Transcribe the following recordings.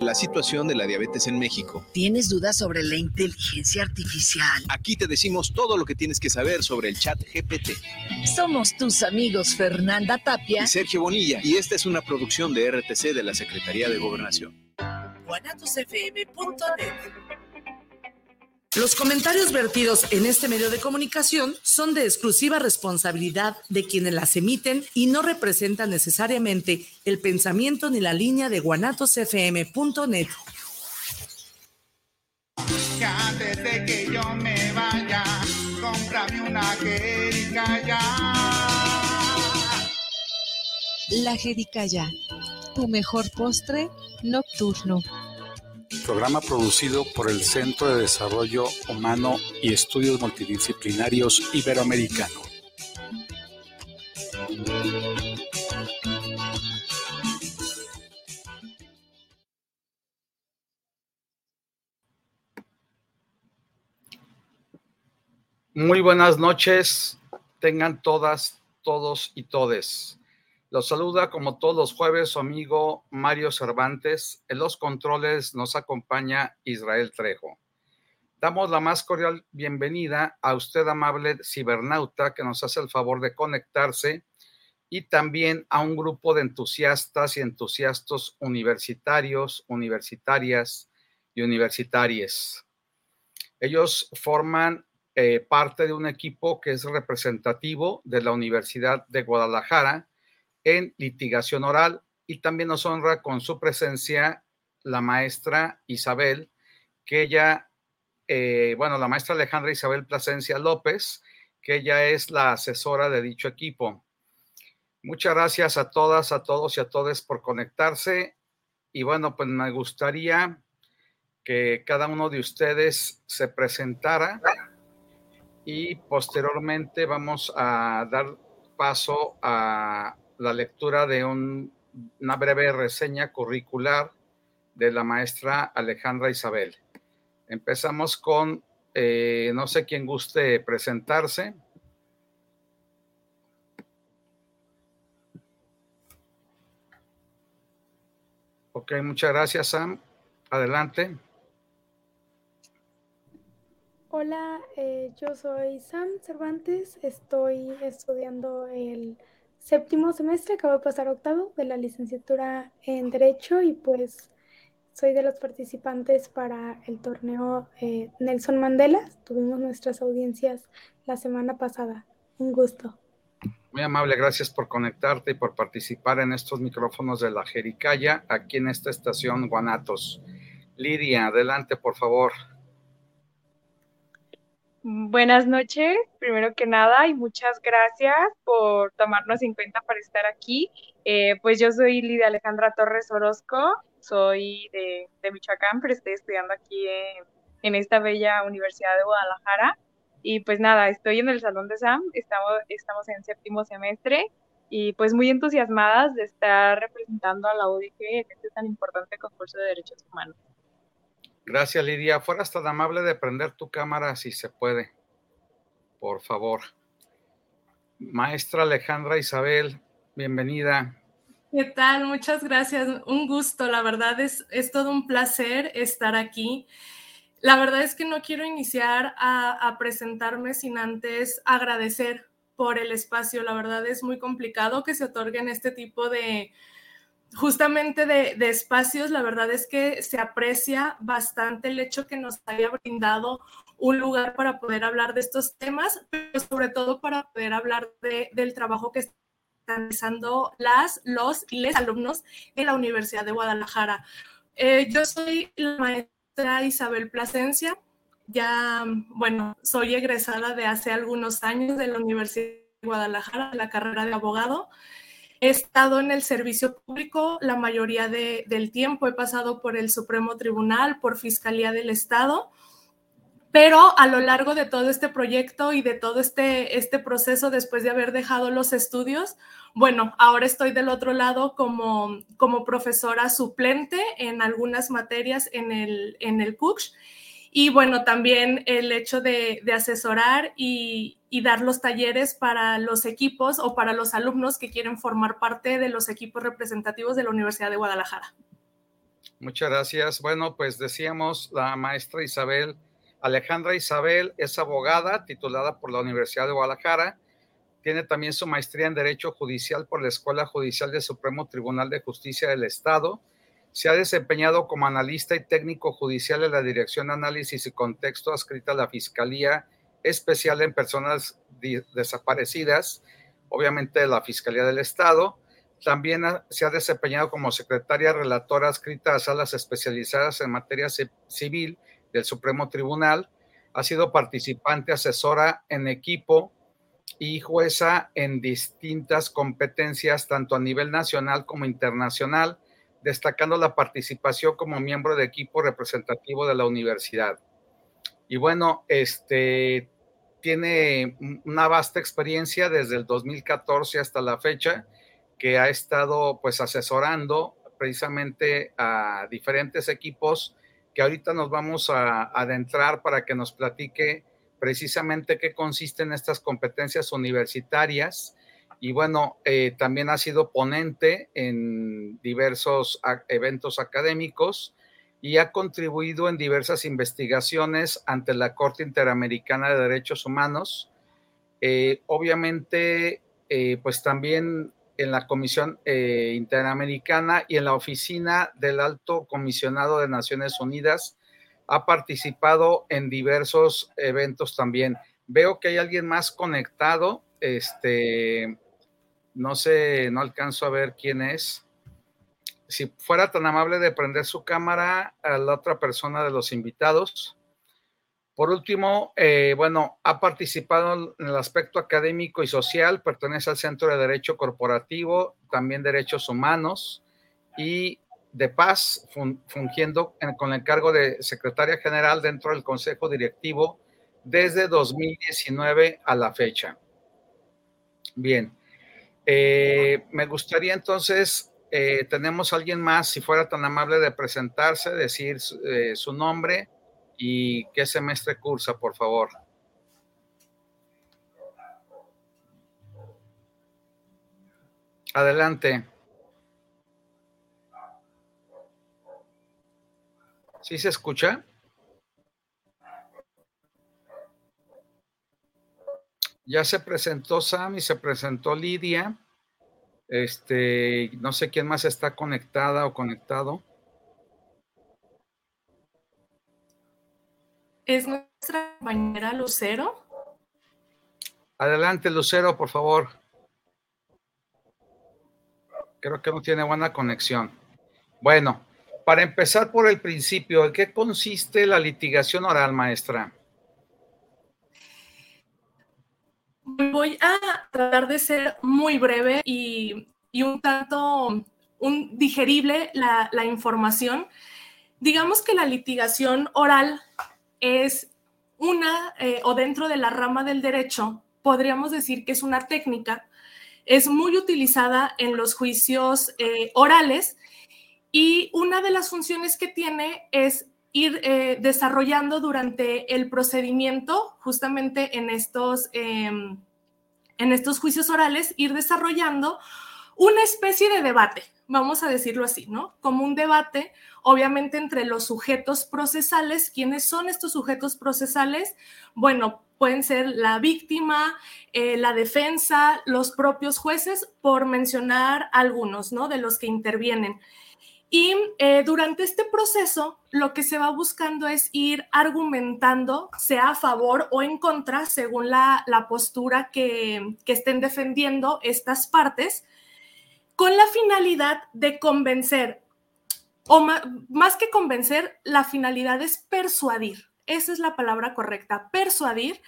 la situación de la diabetes en México. ¿Tienes dudas sobre la inteligencia artificial? Aquí te decimos todo lo que tienes que saber sobre el chat GPT. Somos tus amigos Fernanda Tapia y Sergio Bonilla y esta es una producción de RTC de la Secretaría de Gobernación. Los comentarios vertidos en este medio de comunicación son de exclusiva responsabilidad de quienes las emiten y no representan necesariamente el pensamiento ni la línea de guanatosfm.net. antes de que yo me vaya, cómprame una jericaya. La jericaya, tu mejor postre nocturno programa producido por el Centro de Desarrollo Humano y Estudios Multidisciplinarios Iberoamericano. Muy buenas noches, tengan todas, todos y todes. Los saluda como todos los jueves su amigo Mario Cervantes. En los controles nos acompaña Israel Trejo. Damos la más cordial bienvenida a usted, amable cibernauta, que nos hace el favor de conectarse, y también a un grupo de entusiastas y entusiastas universitarios, universitarias y universitarias. Ellos forman eh, parte de un equipo que es representativo de la Universidad de Guadalajara en litigación oral y también nos honra con su presencia la maestra Isabel, que ella, eh, bueno, la maestra Alejandra Isabel Plasencia López, que ella es la asesora de dicho equipo. Muchas gracias a todas, a todos y a todas por conectarse. Y bueno, pues me gustaría que cada uno de ustedes se presentara y posteriormente vamos a dar paso a la lectura de una breve reseña curricular de la maestra Alejandra Isabel. Empezamos con, eh, no sé quién guste presentarse. Ok, muchas gracias, Sam. Adelante. Hola, eh, yo soy Sam Cervantes, estoy estudiando el séptimo semestre, acabo de pasar octavo de la licenciatura en Derecho y pues soy de los participantes para el torneo eh, Nelson Mandela. Tuvimos nuestras audiencias la semana pasada. Un gusto. Muy amable, gracias por conectarte y por participar en estos micrófonos de la Jericaya aquí en esta estación Guanatos. Lidia, adelante, por favor. Buenas noches, primero que nada, y muchas gracias por tomarnos en cuenta para estar aquí. Eh, pues yo soy Lidia Alejandra Torres Orozco, soy de, Michoacán, pero estoy estudiando aquí en, esta bella Universidad de Guadalajara. Y pues nada, estoy en el Salón de SAM, estamos, estamos en séptimo semestre y pues muy entusiasmadas de estar representando a la UDG en este tan importante concurso de derechos humanos. Gracias, Lidia. Fueras tan amable de prender tu cámara si se puede, por favor. Maestra Alejandra Isabel, bienvenida. ¿Qué tal? Muchas gracias. Un gusto. La verdad es, es todo un placer estar aquí. La verdad es que no quiero iniciar a, a presentarme sin antes agradecer por el espacio. La verdad es muy complicado que se otorguen este tipo de, justamente de, espacios, la verdad es que se aprecia bastante el hecho que nos haya brindado un lugar para poder hablar de estos temas, pero sobre todo para poder hablar del trabajo que están realizando las, los y les alumnos en la Universidad de Guadalajara. Eh, yo soy la maestra Isabel Plasencia, ya, bueno, soy egresada de hace algunos años de la Universidad de Guadalajara, la carrera de abogado. He estado en el servicio público la mayoría del tiempo, he pasado por el Supremo Tribunal, por Fiscalía del Estado, pero a lo largo de todo este proyecto y de todo este, este proceso, después de haber dejado los estudios, bueno, ahora estoy del otro lado como, como profesora suplente en algunas materias en el, en el CUCH y bueno, también el hecho de, asesorar y, dar los talleres para los equipos o para los alumnos que quieren formar parte de los equipos representativos de la Universidad de Guadalajara. Muchas gracias. Bueno, pues decíamos, la maestra Isabel, Alejandra Isabel es abogada titulada por la Universidad de Guadalajara. Tiene también su maestría en Derecho Judicial por la Escuela Judicial del Supremo Tribunal de Justicia del Estado. Se ha desempeñado como analista y técnico judicial en la Dirección de Análisis y Contexto adscrita a la Fiscalía Especial en Personas Desaparecidas, obviamente de la Fiscalía del Estado también se ha desempeñado como secretaria relatora adscrita a salas especializadas en materia civil del Supremo Tribunal. Ha sido participante asesora en equipo y jueza en distintas competencias, tanto a nivel nacional como internacional, destacando la participación como miembro de equipo representativo de la universidad. Y bueno, este tiene una vasta experiencia desde el 2014 hasta la fecha que ha estado pues asesorando precisamente a diferentes equipos que ahorita nos vamos a, adentrar para que nos platique precisamente qué consisten estas competencias universitarias. Y bueno, eh, también ha sido ponente en diversos eventos académicos y ha contribuido en diversas investigaciones ante la Corte Interamericana de Derechos Humanos. Eh, obviamente, eh, pues también en la Comisión Interamericana y en la Oficina del Alto Comisionado de Naciones Unidas. Ha participado en diversos eventos también. Veo que hay alguien más conectado. Este, no sé, no alcanzo a ver quién es. Si fuera tan amable de prender su cámara a la otra persona de los invitados. Por último, eh, bueno, ha participado en el aspecto académico y social, pertenece al Centro de Derecho Corporativo, también Derechos Humanos y de Paz, fungiendo con el cargo de secretaria general dentro del Consejo Directivo desde 2019 a la fecha. Bien, eh, me gustaría entonces, eh, tenemos a alguien más, si fuera tan amable de presentarse, decir su nombre ¿Y qué semestre cursa, por favor? Adelante. ¿Sí se escucha? Ya se presentó Sam y se presentó Lidia. Este, no sé quién más está conectada o conectado. es nuestra compañera Lucero. Adelante, Lucero, por favor. Creo que no tiene buena conexión. Bueno, para empezar por el principio, ¿en qué consiste la litigación oral, maestra? Voy a tratar de ser muy breve y, un tanto un digerible la, la información. Digamos que la litigación oral es una, eh, o dentro de la rama del derecho, podríamos decir que es una técnica, es muy utilizada en los juicios eh, orales y una de las funciones que tiene es ir eh, desarrollando durante el procedimiento, justamente en estos, em, en estos juicios orales, ir desarrollando una especie de debate, vamos a decirlo así, ¿no? Como un debate, obviamente, entre los sujetos procesales. ¿Quiénes son estos sujetos procesales? Bueno, pueden ser la víctima, eh, la defensa, los propios jueces, por mencionar algunos, ¿no? De los que intervienen. Y eh, durante este proceso, lo que se va buscando es ir argumentando, sea a favor o en contra, según la, postura que, que estén defendiendo estas partes con la finalidad de convencer, o más, que convencer, la finalidad es persuadir. Esa es la palabra correcta, persuadir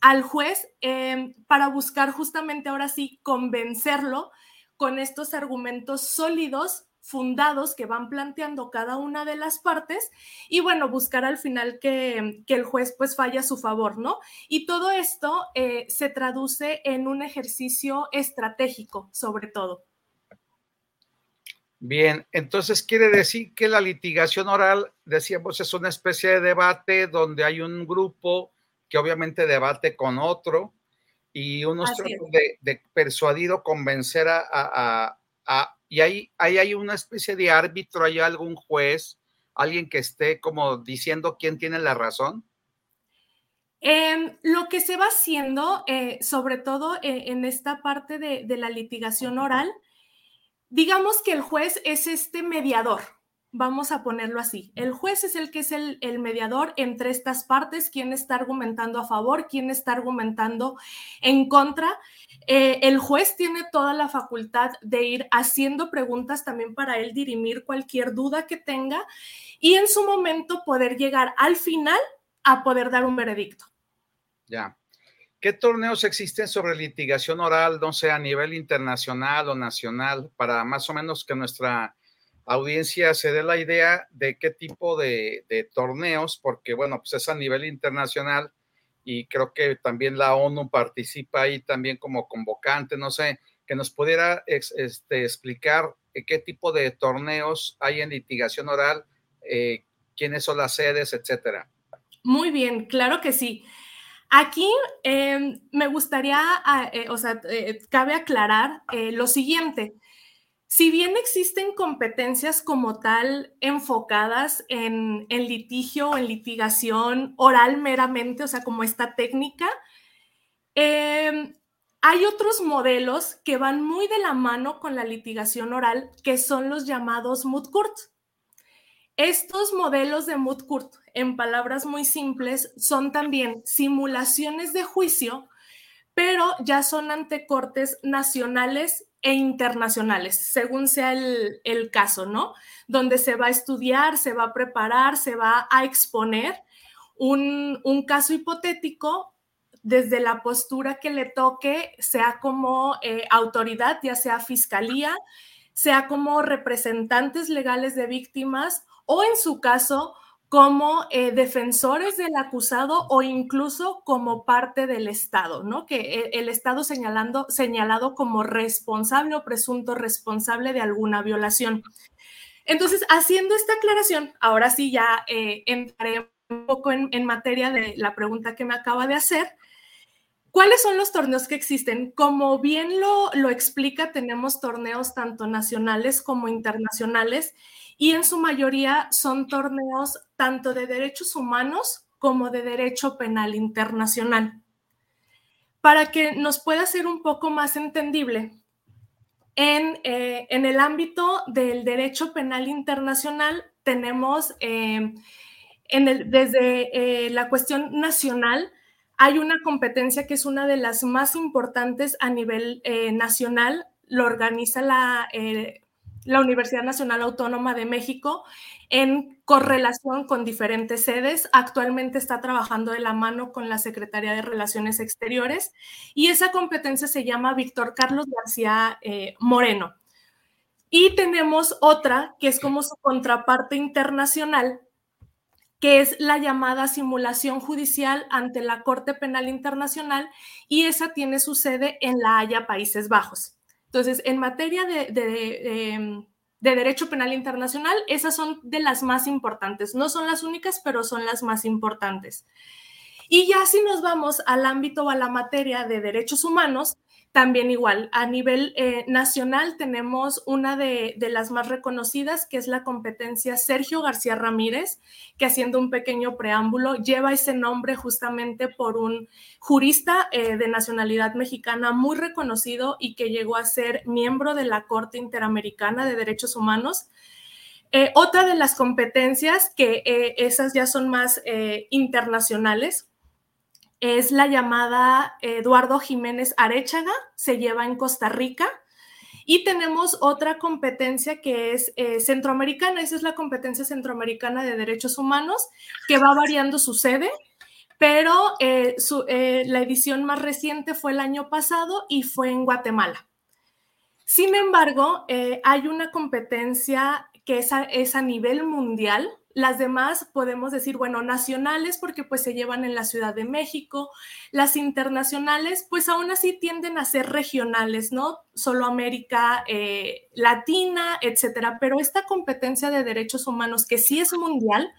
al juez em, para buscar justamente ahora sí convencerlo con estos argumentos sólidos, fundados que van planteando cada una de las partes y bueno, buscar al final que, el juez pues falle a su favor, ¿no? Y todo esto eh, se traduce en un ejercicio estratégico, sobre todo. Bien, entonces quiere decir que la litigación oral, decíamos, es una especie de debate donde hay un grupo que obviamente debate con otro y uno de, de, persuadir o convencer a, y ahí, ahí hay una especie de árbitro, hay algún juez, alguien que esté como diciendo quién tiene la razón. Em, lo que se va haciendo, eh, sobre todo eh, en esta parte de, de la litigación oral, digamos que el juez es este mediador, vamos a ponerlo así. El juez es el que es el, mediador entre estas partes, quién está argumentando a favor, quién está argumentando en contra. Eh, el juez tiene toda la facultad de ir haciendo preguntas también para él dirimir cualquier duda que tenga y en su momento poder llegar al final a poder dar un veredicto. Ya. ¿Qué torneos existen sobre litigación oral, no sé, a nivel internacional o nacional, para más o menos que nuestra audiencia se dé la idea de qué tipo de, torneos, porque bueno, pues es a nivel internacional y creo que también la ONU participa ahí también como convocante, no sé, que nos pudiera este, explicar qué tipo de torneos hay en litigación oral, eh, quiénes son las sedes, etcétera. Muy bien, claro que sí. Aquí em, me gustaría, ah, eh, o sea, eh, cabe aclarar lo siguiente. Si bien existen competencias como tal enfocadas en, litigio o en litigación oral meramente, o sea, como esta técnica, em, hay otros modelos que van muy de la mano con la litigación oral, que son los llamados moot court. Estos modelos de moot court, en palabras muy simples, son también simulaciones de juicio, pero ya son ante cortes nacionales e internacionales, según sea el, caso, ¿no? Donde se va a estudiar, se va a preparar, se va a exponer un, caso hipotético desde la postura que le toque, sea como eh, autoridad, ya sea fiscalía, sea como representantes legales de víctimas o en su caso como eh, defensores del acusado o incluso como parte del Estado, ¿no? Que eh, el Estado señalando, señalado como responsable o presunto responsable de alguna violación. Entonces, haciendo esta aclaración, ahora sí ya eh, entraré un poco en, materia de la pregunta que me acaba de hacer. ¿Cuáles son los torneos que existen? Como bien lo, lo explica, tenemos torneos tanto nacionales como internacionales y en su mayoría son torneos tanto de derechos humanos como de derecho penal internacional. Para que nos pueda ser un poco más entendible, en, eh, el ámbito del derecho penal internacional tenemos eh, desde eh, la cuestión nacional, hay una competencia que es una de las más importantes a nivel nacional, lo organiza la la Universidad Nacional Autónoma de México en correlación con diferentes sedes. Actualmente está trabajando de la mano con la Secretaría de Relaciones Exteriores y esa competencia se llama Víctor Carlos García eh, Moreno. Y tenemos otra que es como su contraparte internacional, que es la llamada simulación judicial ante la Corte Penal Internacional y esa tiene su sede en La Haya, Países Bajos. Entonces, en materia em, de, derecho penal internacional, esas son de las más importantes. No son las únicas, pero son las más importantes. Y ya si nos vamos al ámbito o a la materia de derechos humanos, también igual, a nivel eh, nacional tenemos una de, las más reconocidas, que es la competencia Sergio García Ramírez, que haciendo un pequeño preámbulo, lleva ese nombre justamente por un jurista eh, de nacionalidad mexicana muy reconocido y que llegó a ser miembro de la Corte Interamericana de Derechos Humanos. Eh, otra de las competencias, que esas ya son más internacionales, es la llamada Eduardo Jiménez Arechaga, se lleva en Costa Rica. Y tenemos otra competencia que es eh, centroamericana, esa es la competencia centroamericana de derechos humanos, que va variando su sede, pero eh, eh, la edición más reciente fue el año pasado y fue en Guatemala. Sin embargo, hay una competencia que es a nivel mundial, las demás podemos decir, bueno, nacionales porque pues se llevan en la Ciudad de México. Las internacionales pues aún así tienden a ser regionales, ¿no? Solo América eh, Latina, etcétera. Pero esta competencia de derechos humanos que sí es mundial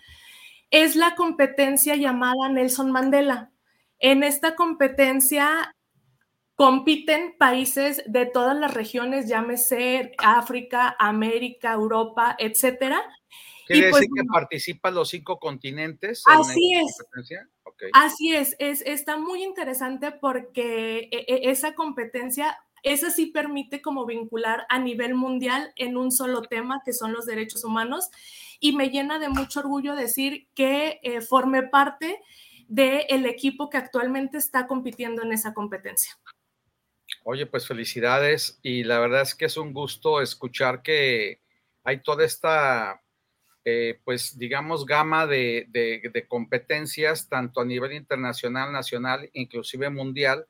es la competencia llamada Nelson Mandela. En esta competencia compiten países de todas las regiones, llámese África, América, Europa, etcétera. ¿Quiere pues, decir que participan los cinco continentes? Así es. Así es, es, está muy interesante porque e, e, esa competencia, esa sí permite como vincular a nivel mundial en un solo tema, que son los derechos humanos, y me llena de mucho orgullo decir que eh, forme parte del equipo que actualmente está compitiendo en esa competencia. Oye, pues felicidades y la verdad es que es un gusto escuchar que hay toda esta, eh, pues digamos, gama de, de, competencias, tanto a nivel internacional, nacional, inclusive mundial.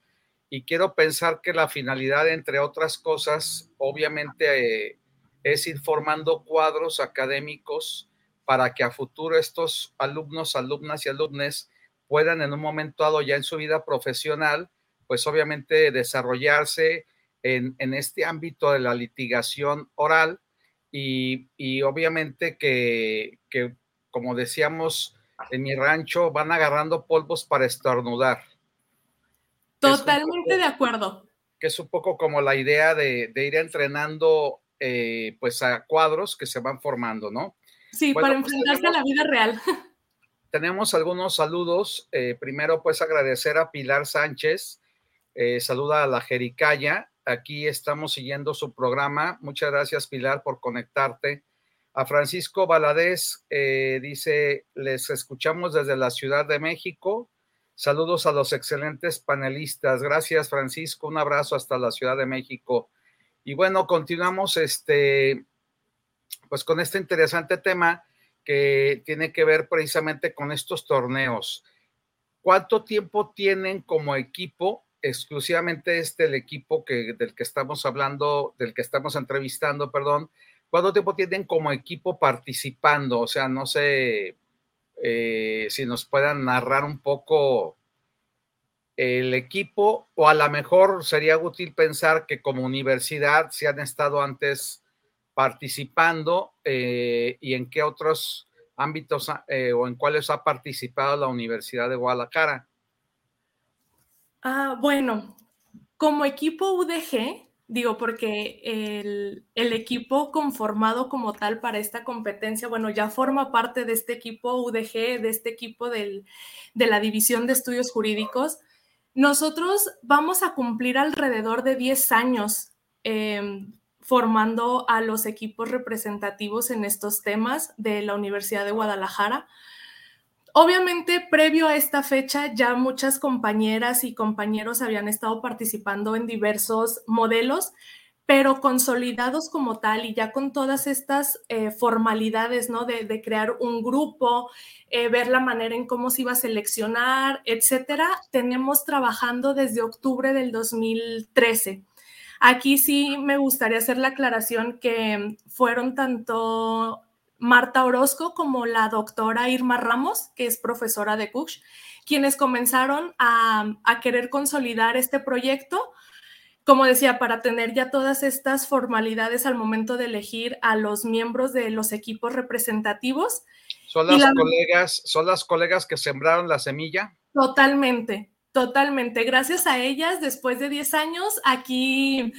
Y quiero pensar que la finalidad, entre otras cosas, obviamente es ir formando cuadros académicos para que a futuro estos alumnos, alumnas y alumnes puedan en un momento dado ya en su vida profesional pues obviamente desarrollarse en, este ámbito de la litigación oral y, obviamente que, como decíamos en mi rancho, van agarrando polvos para estornudar. Totalmente de acuerdo. Que es un poco como la idea de, ir entrenando eh, pues a cuadros que se van formando, ¿no? Sí, para pues, enfrentarse a la vida real. Tenemos algunos saludos. Eh, primero, pues agradecer a Pilar Sánchez, eh, saluda a la Jericaya. Aquí estamos siguiendo su programa. Muchas gracias, Pilar, por conectarte. A Francisco Valadez eh, dice, les escuchamos desde la Ciudad de México. Saludos a los excelentes panelistas. Gracias, Francisco. Un abrazo hasta la Ciudad de México. Y bueno, continuamos este, pues con este interesante tema que tiene que ver precisamente con estos torneos. ¿Cuánto tiempo tienen como equipo exclusivamente este el equipo que, del que estamos hablando, del que estamos entrevistando, perdón, ¿cuánto tiempo tienen como equipo participando? O sea, no sé eh, si nos puedan narrar un poco el equipo o a lo mejor sería útil pensar que como universidad se han estado antes participando eh, y en qué otros ámbitos eh, o en cuáles ha participado la Universidad de Guadalajara. Ah, bueno, como equipo UDG, digo, porque el, equipo conformado como tal para esta competencia, bueno, ya forma parte de este equipo UDG, de este equipo de la División de Estudios Jurídicos. Nosotros vamos a cumplir alrededor de 10 años em, formando a los equipos representativos en estos temas de la Universidad de Guadalajara. Obviamente, previo a esta fecha, ya muchas compañeras y compañeros habían estado participando en diversos modelos, pero consolidados como tal y ya con todas estas eh, formalidades, ¿no? De, crear un grupo, eh, ver la manera en cómo se iba a seleccionar, etcétera, tenemos trabajando desde octubre del 2013. Aquí sí me gustaría hacer la aclaración que fueron tanto Marta Orozco como la doctora Irma Ramos, que es profesora de Cook, quienes comenzaron a, querer consolidar este proyecto, como decía, para tener ya todas estas formalidades al momento de elegir a los miembros de los equipos representativos. Son las colegas, son las colegas que sembraron la semilla. Totalmente, totalmente. Gracias a ellas, después de 10 años, aquí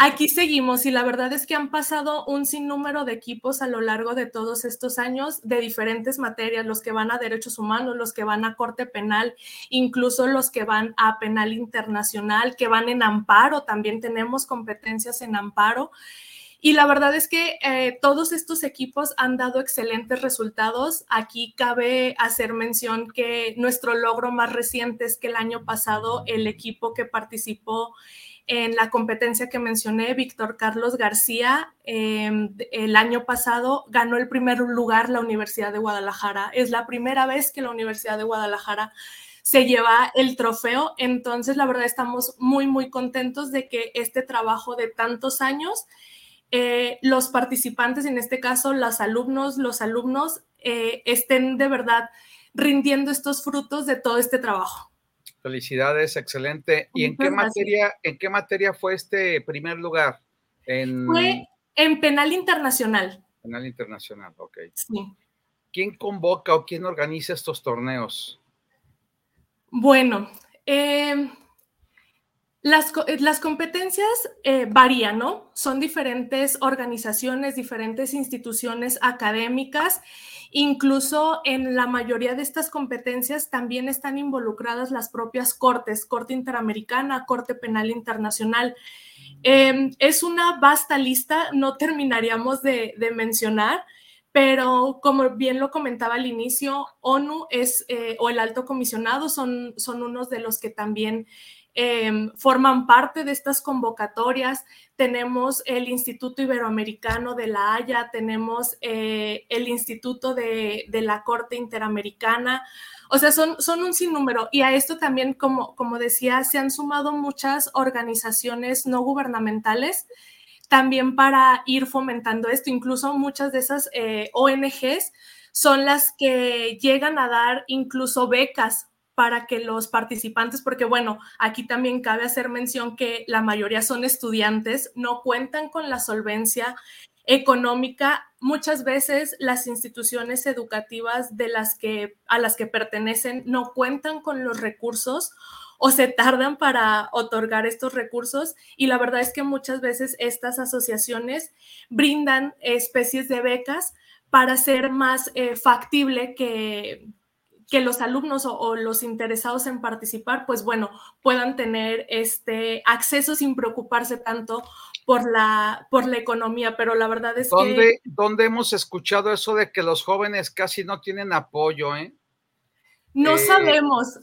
Aquí seguimos y la verdad es que han pasado un sinnúmero de equipos a lo largo de todos estos años de diferentes materias, los que van a derechos humanos, los que van a corte penal, incluso los que van a penal internacional, que van en amparo, también tenemos competencias en amparo. Y la verdad es que eh, todos estos equipos han dado excelentes resultados. Aquí cabe hacer mención que nuestro logro más reciente es que el año pasado el equipo que participó en la competencia que mencioné, Víctor Carlos García, em, el año pasado ganó el primer lugar la Universidad de Guadalajara. Es la primera vez que la Universidad de Guadalajara se lleva el trofeo. Entonces, la verdad, estamos muy, muy contentos de que este trabajo de tantos años, eh, los participantes, en este caso, los alumnos, los alumnos, eh, estén de verdad rindiendo estos frutos de todo este trabajo. Felicidades, excelente. ¿Y en qué materia, en qué materia fue este primer lugar? En... Fue en penal internacional. Penal internacional, ok. Sí. ¿Quién convoca o quién organiza estos torneos? Bueno, em, Las, las competencias eh, varían, ¿no? Son diferentes organizaciones, diferentes instituciones académicas. Incluso en la mayoría de estas competencias también están involucradas las propias cortes, Corte Interamericana, Corte Penal Internacional. Em, es una vasta lista, no terminaríamos de, mencionar, pero como bien lo comentaba al inicio, ONU es, eh, o el alto comisionado son, son unos de los que también Em, forman parte de estas convocatorias. Tenemos el Instituto Iberoamericano de la Haya, tenemos eh, el Instituto de, la Corte Interamericana. O sea, son, son un sinnúmero. Y a esto también, como, como decía, se han sumado muchas organizaciones no gubernamentales también para ir fomentando esto. Incluso muchas de esas eh, ONGs son las que llegan a dar incluso becas para que los participantes, porque bueno, aquí también cabe hacer mención que la mayoría son estudiantes, no cuentan con la solvencia económica. Muchas veces las instituciones educativas de las que, a las que pertenecen no cuentan con los recursos o se tardan para otorgar estos recursos y la verdad es que muchas veces estas asociaciones brindan especies de becas para ser más eh, factible que, que los alumnos o, los interesados en participar, pues bueno, puedan tener este acceso sin preocuparse tanto por la, por la economía, pero la verdad es que... ¿Dónde hemos escuchado eso de que los jóvenes casi no tienen apoyo, eh? No eh, sabemos.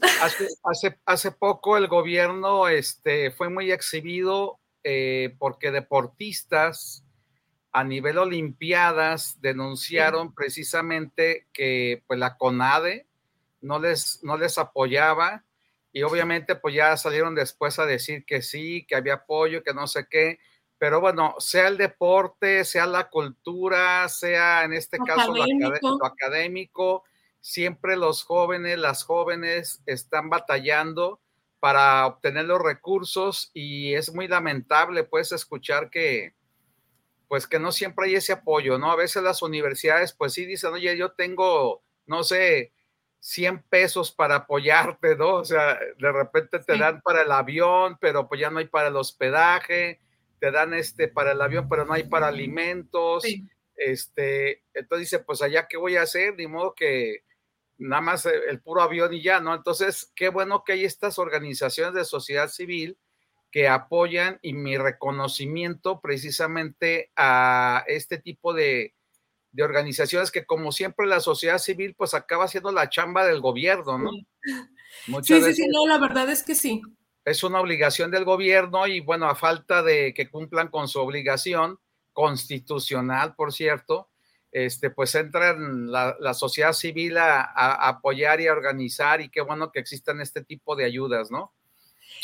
Hace, hace, poco el gobierno este, fue muy exhibido eh, porque deportistas a nivel olimpiadas denunciaron precisamente que pues la CONADE, no les, no les apoyaba y obviamente pues ya salieron después a decir que sí, que había apoyo, que no sé qué, pero bueno, sea el deporte, sea la cultura, sea en este caso lo académico, siempre los jóvenes, las jóvenes están batallando para obtener los recursos y es muy lamentable pues escuchar que pues que no siempre hay ese apoyo, ¿no? A veces las universidades pues sí dicen, oye, yo tengo, no sé, 100 pesos para apoyarte, ¿no? O sea, de repente te dan para el avión, pero pues ya no hay para el hospedaje, te dan este para el avión, pero no hay para alimentos. Este, entonces dice, pues allá qué voy a hacer, ni modo que nada más el puro avión y ya, ¿no? Entonces, qué bueno que hay estas organizaciones de sociedad civil que apoyan y mi reconocimiento precisamente a este tipo de, de organizaciones que como siempre la sociedad civil pues acaba haciendo la chamba del gobierno, ¿no? sí, sí, sí, no, la verdad es que sí. Es una obligación del gobierno y bueno, a falta de que cumplan con su obligación constitucional, por cierto, este, pues entra la, la sociedad civil a, apoyar y a organizar y qué bueno que existan este tipo de ayudas, ¿no?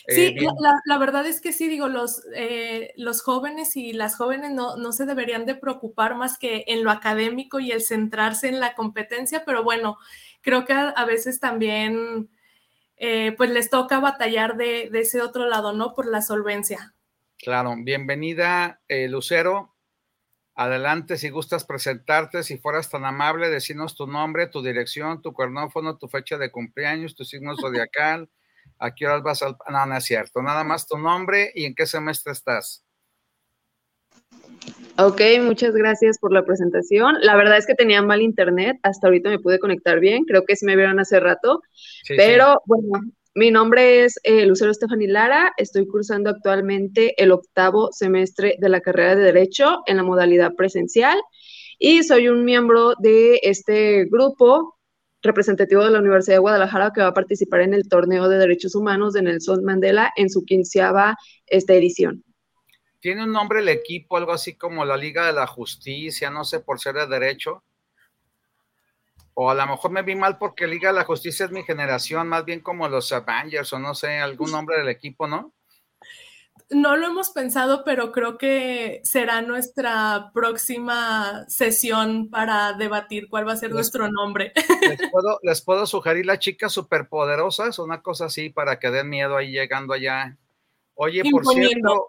Sí, eh, la, verdad es que sí, digo, los, eh, los jóvenes y las jóvenes no, no, se deberían de preocupar más que en lo académico y el centrarse en la competencia, pero bueno, creo que a, veces también eh, pues les toca batallar de, de, ese otro lado, ¿no? Por la solvencia. Claro, bienvenida, Lucero. Adelante, si gustas presentarte, si fueras tan amable, decirnos tu nombre, tu dirección, tu cuernófono, tu fecha de cumpleaños, tu signo zodiacal a qué horas vas al... No, no es cierto. Nada más tu nombre y en qué semestre estás. Ok, muchas gracias por la presentación. La verdad es que tenía mal internet, hasta ahorita me pude conectar bien, creo que sí me vieron hace rato, pero bueno, mi nombre es eh, Lucero Estefani Lara, estoy cursando actualmente el octavo semestre de la carrera de Derecho en la modalidad presencial. Y soy un miembro de este grupo representativo de la Universidad de Guadalajara que va a participar en el torneo de derechos humanos de Nelson Mandela en su quinceava esta edición. ¿Tiene un nombre el equipo, algo así como la Liga de la Justicia, no sé, por ser de derecho? O a lo mejor me vi mal porque Liga de la Justicia es mi generación, más bien como los Avengers o no sé, algún nombre del equipo, ¿no? No lo hemos pensado, pero creo que será nuestra próxima sesión para debatir cuál va a ser nuestro nombre. Les puedo, sugerir las chicas superpoderosas, una cosa así para que den miedo ahí llegando allá. Oye, por cierto,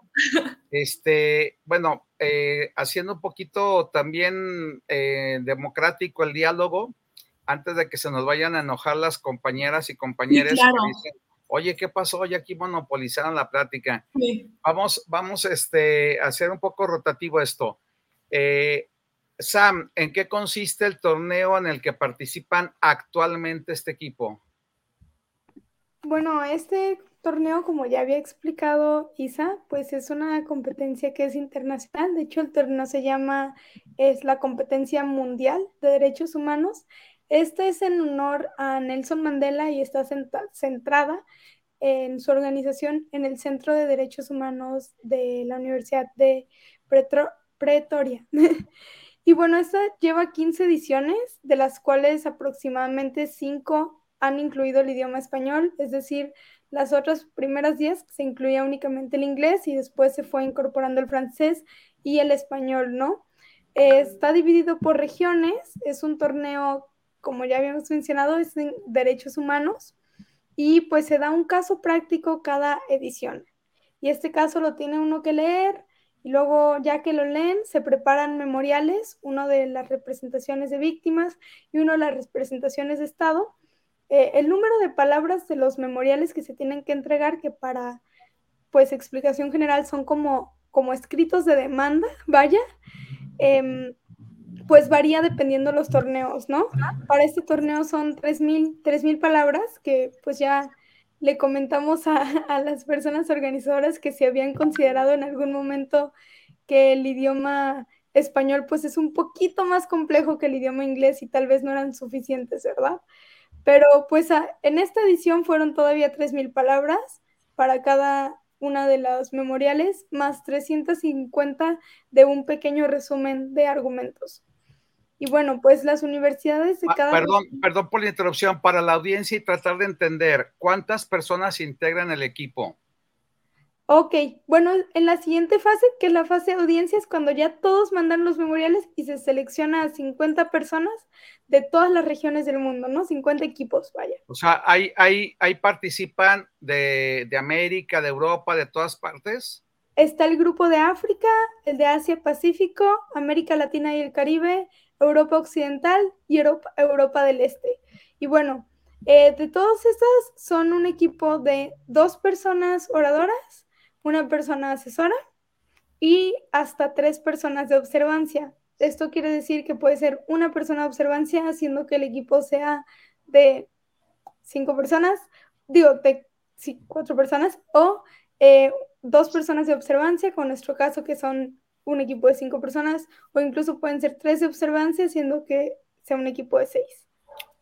este, bueno, eh, haciendo un poquito también eh, democrático el diálogo, antes de que se nos vayan a enojar las compañeras y compañeros Oye, ¿qué pasó? Oye, aquí monopolizaron la plática. Vamos, vamos este, a hacer un poco rotativo esto. Eh, Sam, ¿en qué consiste el torneo en el que participan actualmente este equipo? Bueno, este torneo, como ya había explicado Isa, pues es una competencia que es internacional. De hecho, el torneo se llama, es la competencia mundial de derechos humanos. Esta es en honor a Nelson Mandela y está centrada en su organización en el Centro de Derechos Humanos de la Universidad de Pretoria. y bueno, esta lleva 15 ediciones, de las cuales aproximadamente 5 han incluido el idioma español, es decir, las otras primeras 10 se incluía únicamente el inglés y después se fue incorporando el francés y el español, ¿no? está dividido por regiones, es un torneo, como ya habíamos mencionado, es en derechos humanos y pues se da un caso práctico cada edición. Y este caso lo tiene uno que leer y luego ya que lo leen se preparan memoriales, uno de las representaciones de víctimas y uno de las representaciones de Estado. Eh, el número de palabras de los memoriales que se tienen que entregar, que para pues explicación general son como, como escritos de demanda, vaya, em, pues varía dependiendo los torneos, ¿no? Para este torneo son 3.000 palabras que pues ya le comentamos a, a, las personas organizadoras que se habían considerado en algún momento que el idioma español pues es un poquito más complejo que el idioma inglés y tal vez no eran suficientes, ¿verdad? Pero pues en esta edición fueron todavía 3.000 palabras para cada una de las memoriales, más 350 de un pequeño resumen de argumentos. Y bueno, pues las universidades de ah, cada... Perdón, perdón por la interrupción, para la audiencia y tratar de entender, ¿cuántas personas integran el equipo? Ok, bueno, en la siguiente fase, que es la fase de audiencia, es cuando ya todos mandan los memoriales y se selecciona a 50 personas de todas las regiones del mundo, ¿no? 50 equipos, vaya. O sea, ¿hay, hay, hay participan de, de América, de Europa, de todas partes? Está el grupo de África, el de Asia Pacífico, América Latina y el Caribe, Europa Occidental y Europa, Europa del Este. Y bueno, eh, de todos estos son un equipo de dos personas oradoras, una persona asesora y hasta tres personas de observancia. Esto quiere decir que puede ser una persona de observancia haciendo que el equipo sea de cinco personas, digo, de cuatro personas, o eh, dos personas de observancia, con nuestro caso que son un equipo de cinco personas, o incluso pueden ser tres de observancia, siendo que sea un equipo de seis.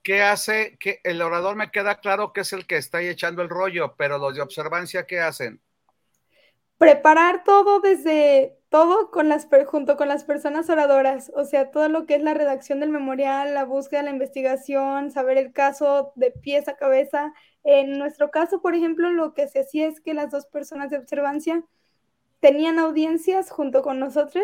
¿Qué hace? Que el orador me queda claro que es el que está ahí echando el rollo, pero los de observancia, ¿qué hacen? Preparar todo desde todo con las junto con las personas oradoras, o sea, todo lo que es la redacción del memorial, la búsqueda, la investigación, saber el caso de pies a cabeza. En nuestro caso, por ejemplo, lo que se hacía es que las dos personas de observancia tenían audiencias junto con nosotros,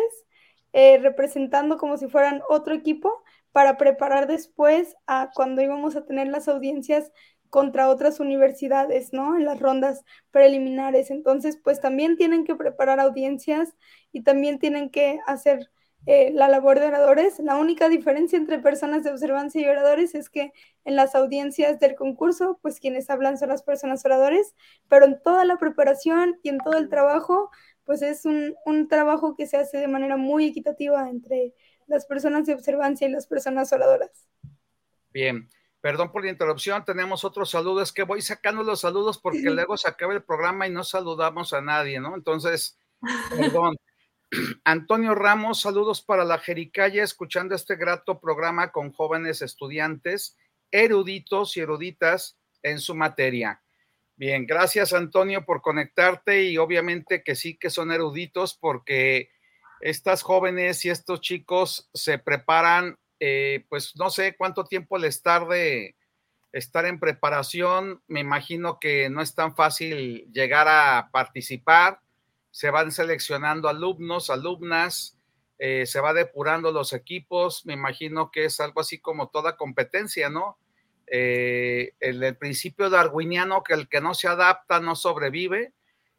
eh, representando como si fueran otro equipo para preparar después a cuando íbamos a tener las audiencias contra otras universidades, ¿no? En las rondas preliminares. Entonces, pues también tienen que preparar audiencias y también tienen que hacer eh, la labor de oradores. La única diferencia entre personas de observancia y oradores es que en las audiencias del concurso, pues quienes hablan son las personas oradores, pero en toda la preparación y en todo el trabajo, pues es un, trabajo que se hace de manera muy equitativa entre las personas de observancia y las personas oradoras. Bien, perdón por la interrupción, tenemos otros saludos, que voy sacando los saludos porque luego se acaba el programa y no saludamos a nadie, ¿no? Entonces, perdón. Antonio Ramos, saludos para la Jericaya, escuchando este grato programa con jóvenes estudiantes, eruditos y eruditas en su materia. Bien, gracias Antonio por conectarte y obviamente que sí que son eruditos porque estas jóvenes y estos chicos se preparan, eh, pues no sé cuánto tiempo les tarde estar en preparación, me imagino que no es tan fácil llegar a participar, se van seleccionando alumnos, alumnas, eh, se va depurando los equipos, me imagino que es algo así como toda competencia, ¿no? Eh, el, principio darwiniano que el que no se adapta no sobrevive.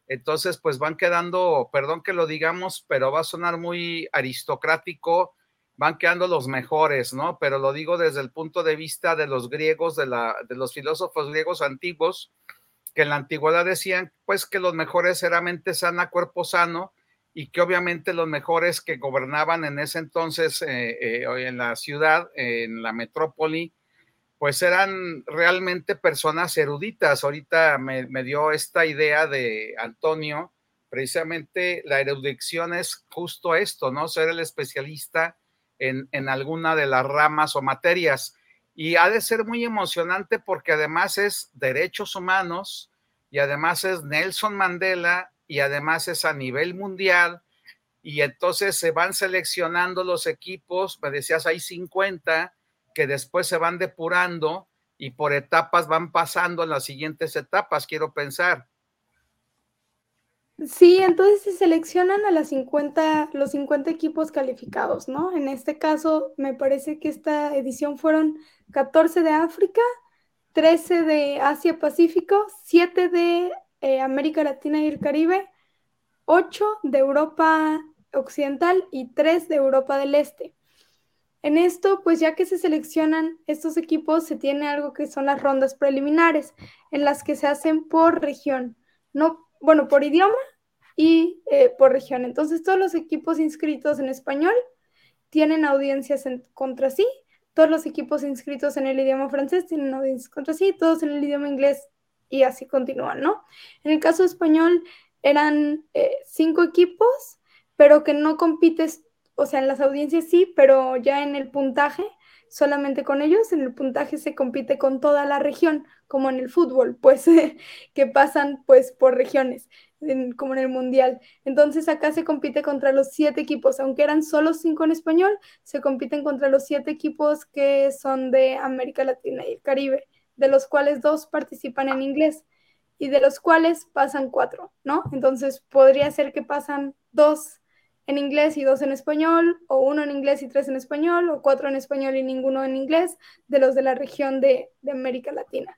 Entonces, pues van quedando, perdón que lo digamos, pero va a sonar muy aristocrático, van quedando los mejores, ¿no? Pero lo digo desde el punto de vista de los griegos, de, la, de los filósofos griegos antiguos, que en la antigüedad decían pues que los mejores eran mente sana, cuerpo sano, y que obviamente los mejores que gobernaban en ese entonces eh, eh, en la ciudad, en la metrópoli, pues eran realmente personas eruditas. Ahorita me, me, dio esta idea de Antonio, precisamente la erudición es justo esto, ¿no? Ser el especialista en, alguna de las ramas o materias. Y ha de ser muy emocionante porque además es derechos humanos y además es Nelson Mandela y además es a nivel mundial. Y entonces se van seleccionando los equipos, me decías, hay 50 que después se van depurando y por etapas van pasando en las siguientes etapas, quiero pensar. Sí, entonces se seleccionan a las 50, los 50 equipos calificados, ¿no? En este caso, me parece que esta edición fueron 14 de África, 13 de Asia-Pacífico, 7 de eh, América Latina y el Caribe, 8 de Europa Occidental y 3 de Europa del Este. En esto, pues ya que se seleccionan estos equipos, se tiene algo que son las rondas preliminares, en las que se hacen por región, no, bueno, por idioma y eh, por región. Entonces, todos los equipos inscritos en español tienen audiencias contra sí, todos los equipos inscritos en el idioma francés tienen audiencias contra sí, todos en el idioma inglés y así continúan, ¿no? En el caso español eran eh, cinco equipos, pero que no compites, o sea, en las audiencias sí, pero ya en el puntaje, solamente con ellos, en el puntaje se compite con toda la región, como en el fútbol, pues que pasan pues por regiones, como en el mundial. Entonces acá se compite contra los siete equipos, aunque eran solo cinco en español, se compiten contra los siete equipos que son de América Latina y el Caribe de los cuales dos participan en inglés y de los cuales pasan cuatro, ¿no? Entonces podría ser que pasan dos en inglés y dos en español, o uno en inglés y tres en español, o cuatro en español y ninguno en inglés, de los de la región de, de América Latina.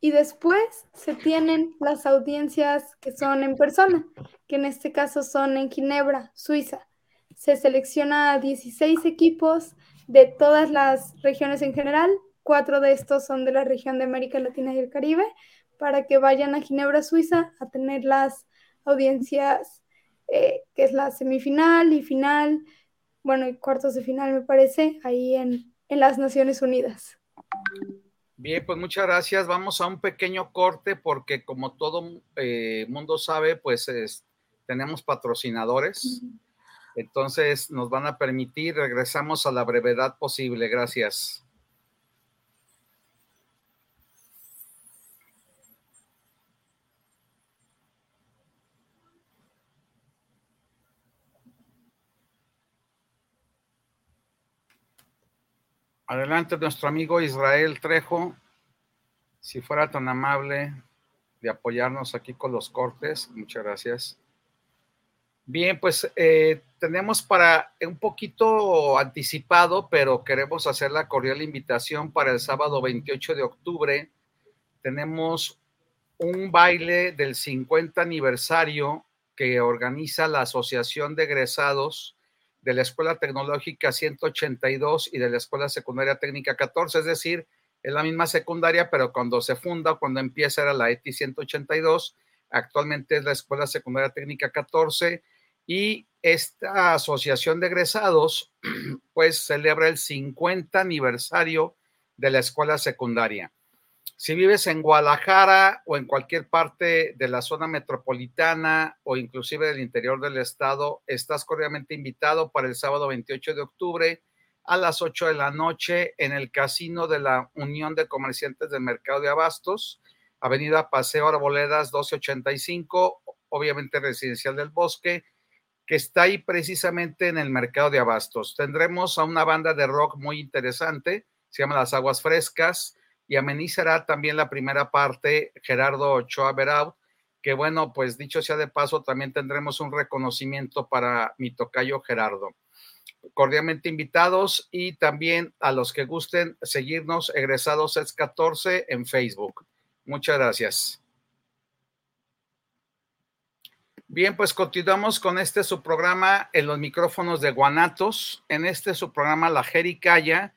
Y después se tienen las audiencias que son en persona, que en este caso son en Ginebra, Suiza. Se selecciona a 16 equipos de todas las regiones en general Cuatro de estos son de la región de América Latina y el Caribe, para que vayan a Ginebra, Suiza, a tener las audiencias, eh, que es la semifinal y final, bueno, y cuartos de final, me parece, ahí en, las Naciones Unidas. Bien, pues muchas gracias. Vamos a un pequeño corte porque como todo eh, mundo sabe, pues tenemos patrocinadores. Entonces nos van a permitir, regresamos a la brevedad posible. Gracias. Adelante nuestro amigo Israel Trejo, si fuera tan amable de apoyarnos aquí con los cortes. Muchas gracias. Bien, pues eh, tenemos para un poquito anticipado, pero queremos hacer la cordial invitación para el sábado 28 de octubre. Tenemos un baile del 50 aniversario que organiza la Asociación de Egresados de la Escuela Tecnológica 182 y de la Escuela Secundaria Técnica 14, es decir, es la misma secundaria, pero cuando se funda cuando empieza era la ETI 182, actualmente es la Escuela Secundaria Técnica 14 y esta asociación de egresados pues celebra el 50 aniversario de la escuela secundaria. Si vives en Guadalajara o en cualquier parte de la zona metropolitana o inclusive del interior del estado, estás cordialmente invitado para el sábado 28 de octubre a las 8 de la noche en el casino de la Unión de Comerciantes del Mercado de Abastos, Avenida Paseo Arboledas 1285, obviamente residencial del Bosque, que está ahí precisamente en el Mercado de Abastos. Tendremos a una banda de rock muy interesante, se llama Las Aguas Frescas y amenizará también la primera parte Gerardo Ochoa Beraud, que bueno, pues dicho sea de paso, también tendremos un reconocimiento para mi tocayo Gerardo. Cordialmente invitados y también a los que gusten seguirnos, egresados es 14 en Facebook. Muchas gracias. Bien, pues continuamos con este su programa en los micrófonos de Guanatos. En este su programa La Jericaya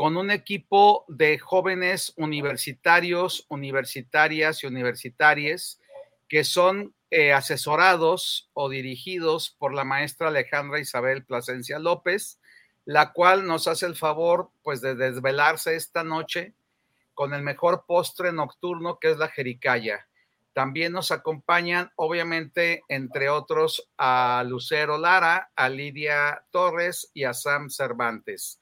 con un equipo de jóvenes universitarios, universitarias y universitarias que son eh, asesorados o dirigidos por la maestra Alejandra Isabel Plasencia López, la cual nos hace el favor pues de desvelarse esta noche con el mejor postre nocturno que es la jericaya. También nos acompañan, obviamente, entre otros, a Lucero Lara, a Lidia Torres y a Sam Cervantes,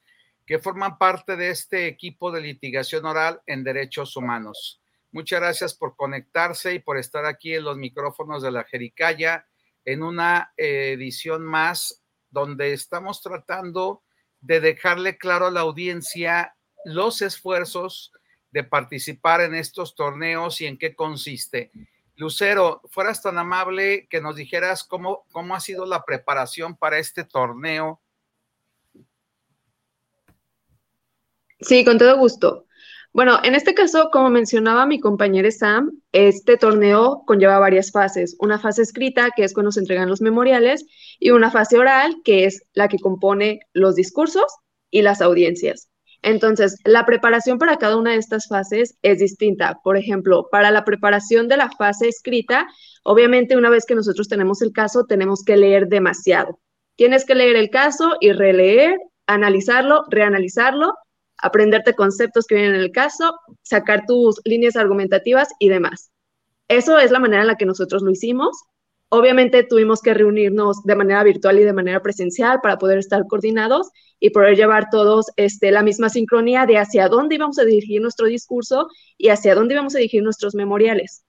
que forman parte de este equipo de litigación oral en derechos humanos. Muchas gracias por conectarse y por estar aquí en los micrófonos de la Jericaya en una edición más donde estamos tratando de dejarle claro a la audiencia los esfuerzos de participar en estos torneos y en qué consiste. Lucero, fueras tan amable que nos dijeras cómo, cómo ha sido la preparación para este torneo. Sí, con todo gusto. Bueno, en este caso, como mencionaba mi compañera Sam, este torneo conlleva varias fases. Una fase escrita, que es cuando se entregan los memoriales, y una fase oral, que es la que compone los discursos y las audiencias. Entonces, la preparación para cada una de estas fases es distinta. Por ejemplo, para la preparación de la fase escrita, obviamente una vez que nosotros tenemos el caso, tenemos que leer demasiado. Tienes que leer el caso y releer, analizarlo, reanalizarlo aprenderte conceptos que vienen en el caso, sacar tus líneas argumentativas y demás. Eso es la manera en la que nosotros lo hicimos. Obviamente tuvimos que reunirnos de manera virtual y de manera presencial para poder estar coordinados y poder llevar todos este, la misma sincronía de hacia dónde íbamos a dirigir nuestro discurso y hacia dónde íbamos a dirigir nuestros memoriales.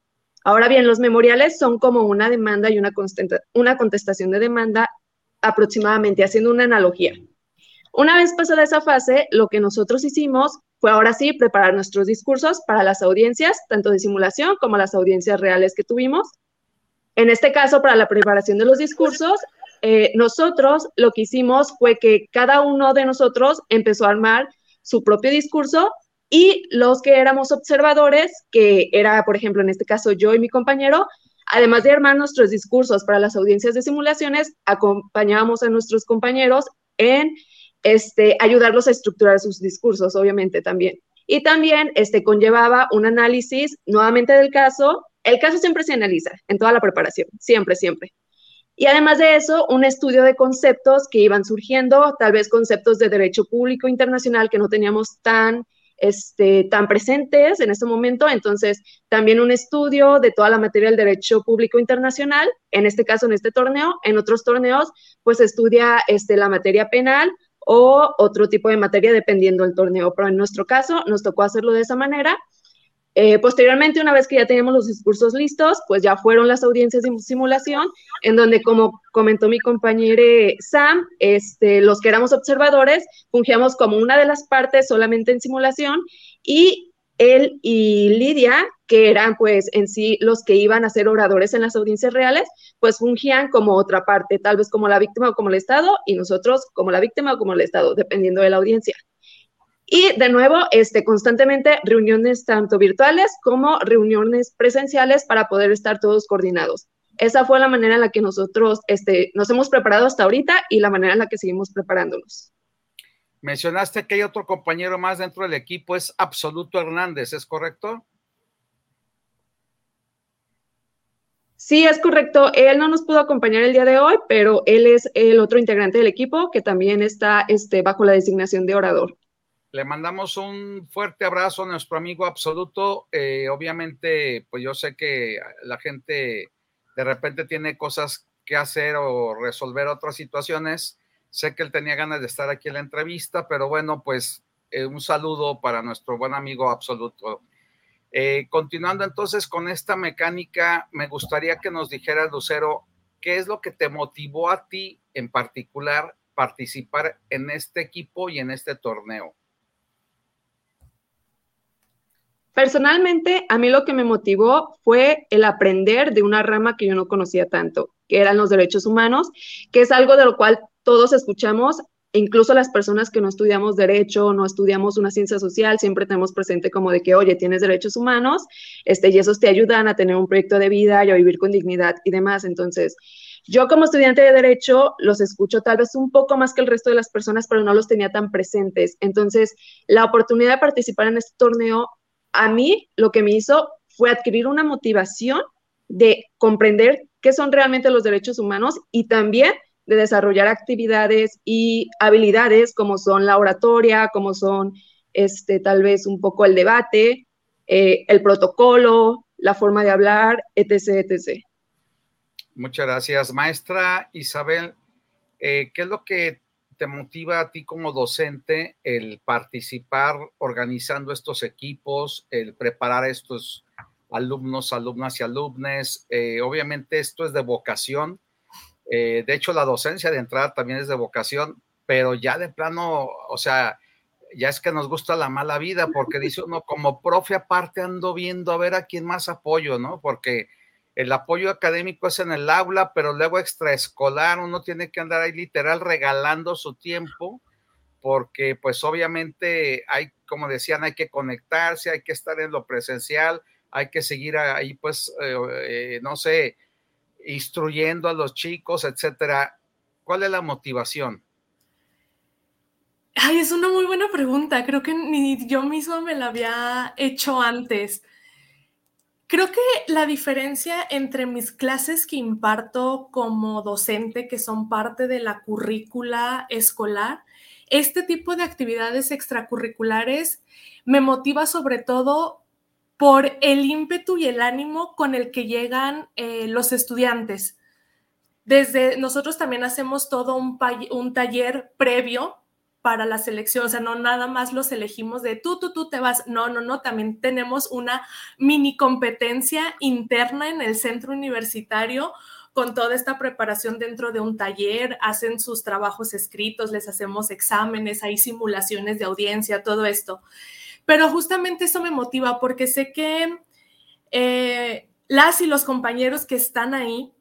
Ahora bien, los memoriales son como una demanda y una, una contestación de demanda aproximadamente, haciendo una analogía. Una vez pasada esa fase, lo que nosotros hicimos fue ahora sí preparar nuestros discursos para las audiencias, tanto de simulación como las audiencias reales que tuvimos. En este caso, para la preparación de los discursos, eh, nosotros lo que hicimos fue que cada uno de nosotros empezó a armar su propio discurso y los que éramos observadores, que era, por ejemplo, en este caso yo y mi compañero, además de armar nuestros discursos para las audiencias de simulaciones, acompañábamos a nuestros compañeros en este, ayudarlos a estructurar sus discursos, obviamente también. Y también este, conllevaba un análisis nuevamente del caso. El caso siempre se analiza en toda la preparación, siempre, siempre. Y además de eso, un estudio de conceptos que iban surgiendo, tal vez conceptos de derecho público internacional que no teníamos tan, este, tan presentes en este momento. Entonces, también un estudio de toda la materia del derecho público internacional, en este caso, en este torneo. En otros torneos, pues estudia este, la materia penal o otro tipo de materia dependiendo del torneo. Pero en nuestro caso nos tocó hacerlo de esa manera. Eh, posteriormente, una vez que ya teníamos los discursos listos, pues ya fueron las audiencias de simulación, en donde, como comentó mi compañero Sam, este, los que éramos observadores fungíamos como una de las partes solamente en simulación y él y Lidia, que eran pues en sí los que iban a ser oradores en las audiencias reales, pues fungían como otra parte, tal vez como la víctima o como el Estado, y nosotros como la víctima o como el Estado, dependiendo de la audiencia. Y de nuevo, este, constantemente reuniones tanto virtuales como reuniones presenciales para poder estar todos coordinados. Esa fue la manera en la que nosotros este, nos hemos preparado hasta ahorita y la manera en la que seguimos preparándonos. Mencionaste que hay otro compañero más dentro del equipo, es Absoluto Hernández, ¿es correcto? Sí, es correcto. Él no nos pudo acompañar el día de hoy, pero él es el otro integrante del equipo que también está este, bajo la designación de orador. Le mandamos un fuerte abrazo a nuestro amigo absoluto. Eh, obviamente, pues yo sé que la gente de repente tiene cosas que hacer o resolver otras situaciones Sé que él tenía ganas de estar aquí en la entrevista, pero bueno, pues eh, un saludo para nuestro buen amigo absoluto. Eh, continuando entonces con esta mecánica, me gustaría que nos dijeras, Lucero, ¿qué es lo que te motivó a ti en particular participar en este equipo y en este torneo? Personalmente, a mí lo que me motivó fue el aprender de una rama que yo no conocía tanto, que eran los derechos humanos, que es algo de lo cual todos escuchamos, incluso las personas que no estudiamos derecho, no estudiamos una ciencia social, siempre tenemos presente como de que, oye, tienes derechos humanos, este, y esos te ayudan a tener un proyecto de vida y a vivir con dignidad y demás. Entonces, Yo como estudiante de derecho los escucho tal vez un poco más que el resto de las personas, pero no los tenía tan presentes. Entonces, la oportunidad de participar en este torneo, a mí lo que me hizo fue adquirir una motivación de comprender qué son realmente los derechos humanos y también de desarrollar actividades y habilidades como son la oratoria, como son este, tal vez un poco el debate, eh, el protocolo, la forma de hablar, etc.. Muchas gracias. Maestra Isabel, eh, ¿qué es lo que te motiva a ti como docente el participar organizando estos equipos, el preparar estos alumnos, alumnas y alumnes? Eh, obviamente esto es de vocación. Eh, de hecho, la docencia de entrada también es de vocación, pero ya de plano, o sea, ya es que nos gusta la mala vida, porque dice uno, como profe aparte ando viendo a ver a quién más apoyo, ¿no? Porque el apoyo académico es en el aula, pero luego extraescolar uno tiene que andar ahí literal regalando su tiempo, porque pues obviamente hay, como decían, hay que conectarse, hay que estar en lo presencial, hay que seguir ahí pues, eh, eh, no sé, instruyendo a los chicos, etcétera. ¿Cuál es la motivación? Ay, es una muy buena pregunta. Creo que ni yo misma me la había hecho antes. Creo que la diferencia entre mis clases que imparto como docente, que son parte de la currícula escolar, este tipo de actividades extracurriculares me motiva sobre todo por el ímpetu y el ánimo con el que llegan eh, los estudiantes. Desde nosotros también hacemos todo un, un taller previo para la selección, o sea, no nada más los elegimos de tú, tú, tú te vas, no, no, no, también tenemos una mini competencia interna en el centro universitario con toda esta preparación dentro de un taller, hacen sus trabajos escritos, les hacemos exámenes, hay simulaciones de audiencia, todo esto. Pero justamente eso me motiva porque sé que eh, las y los compañeros que están ahí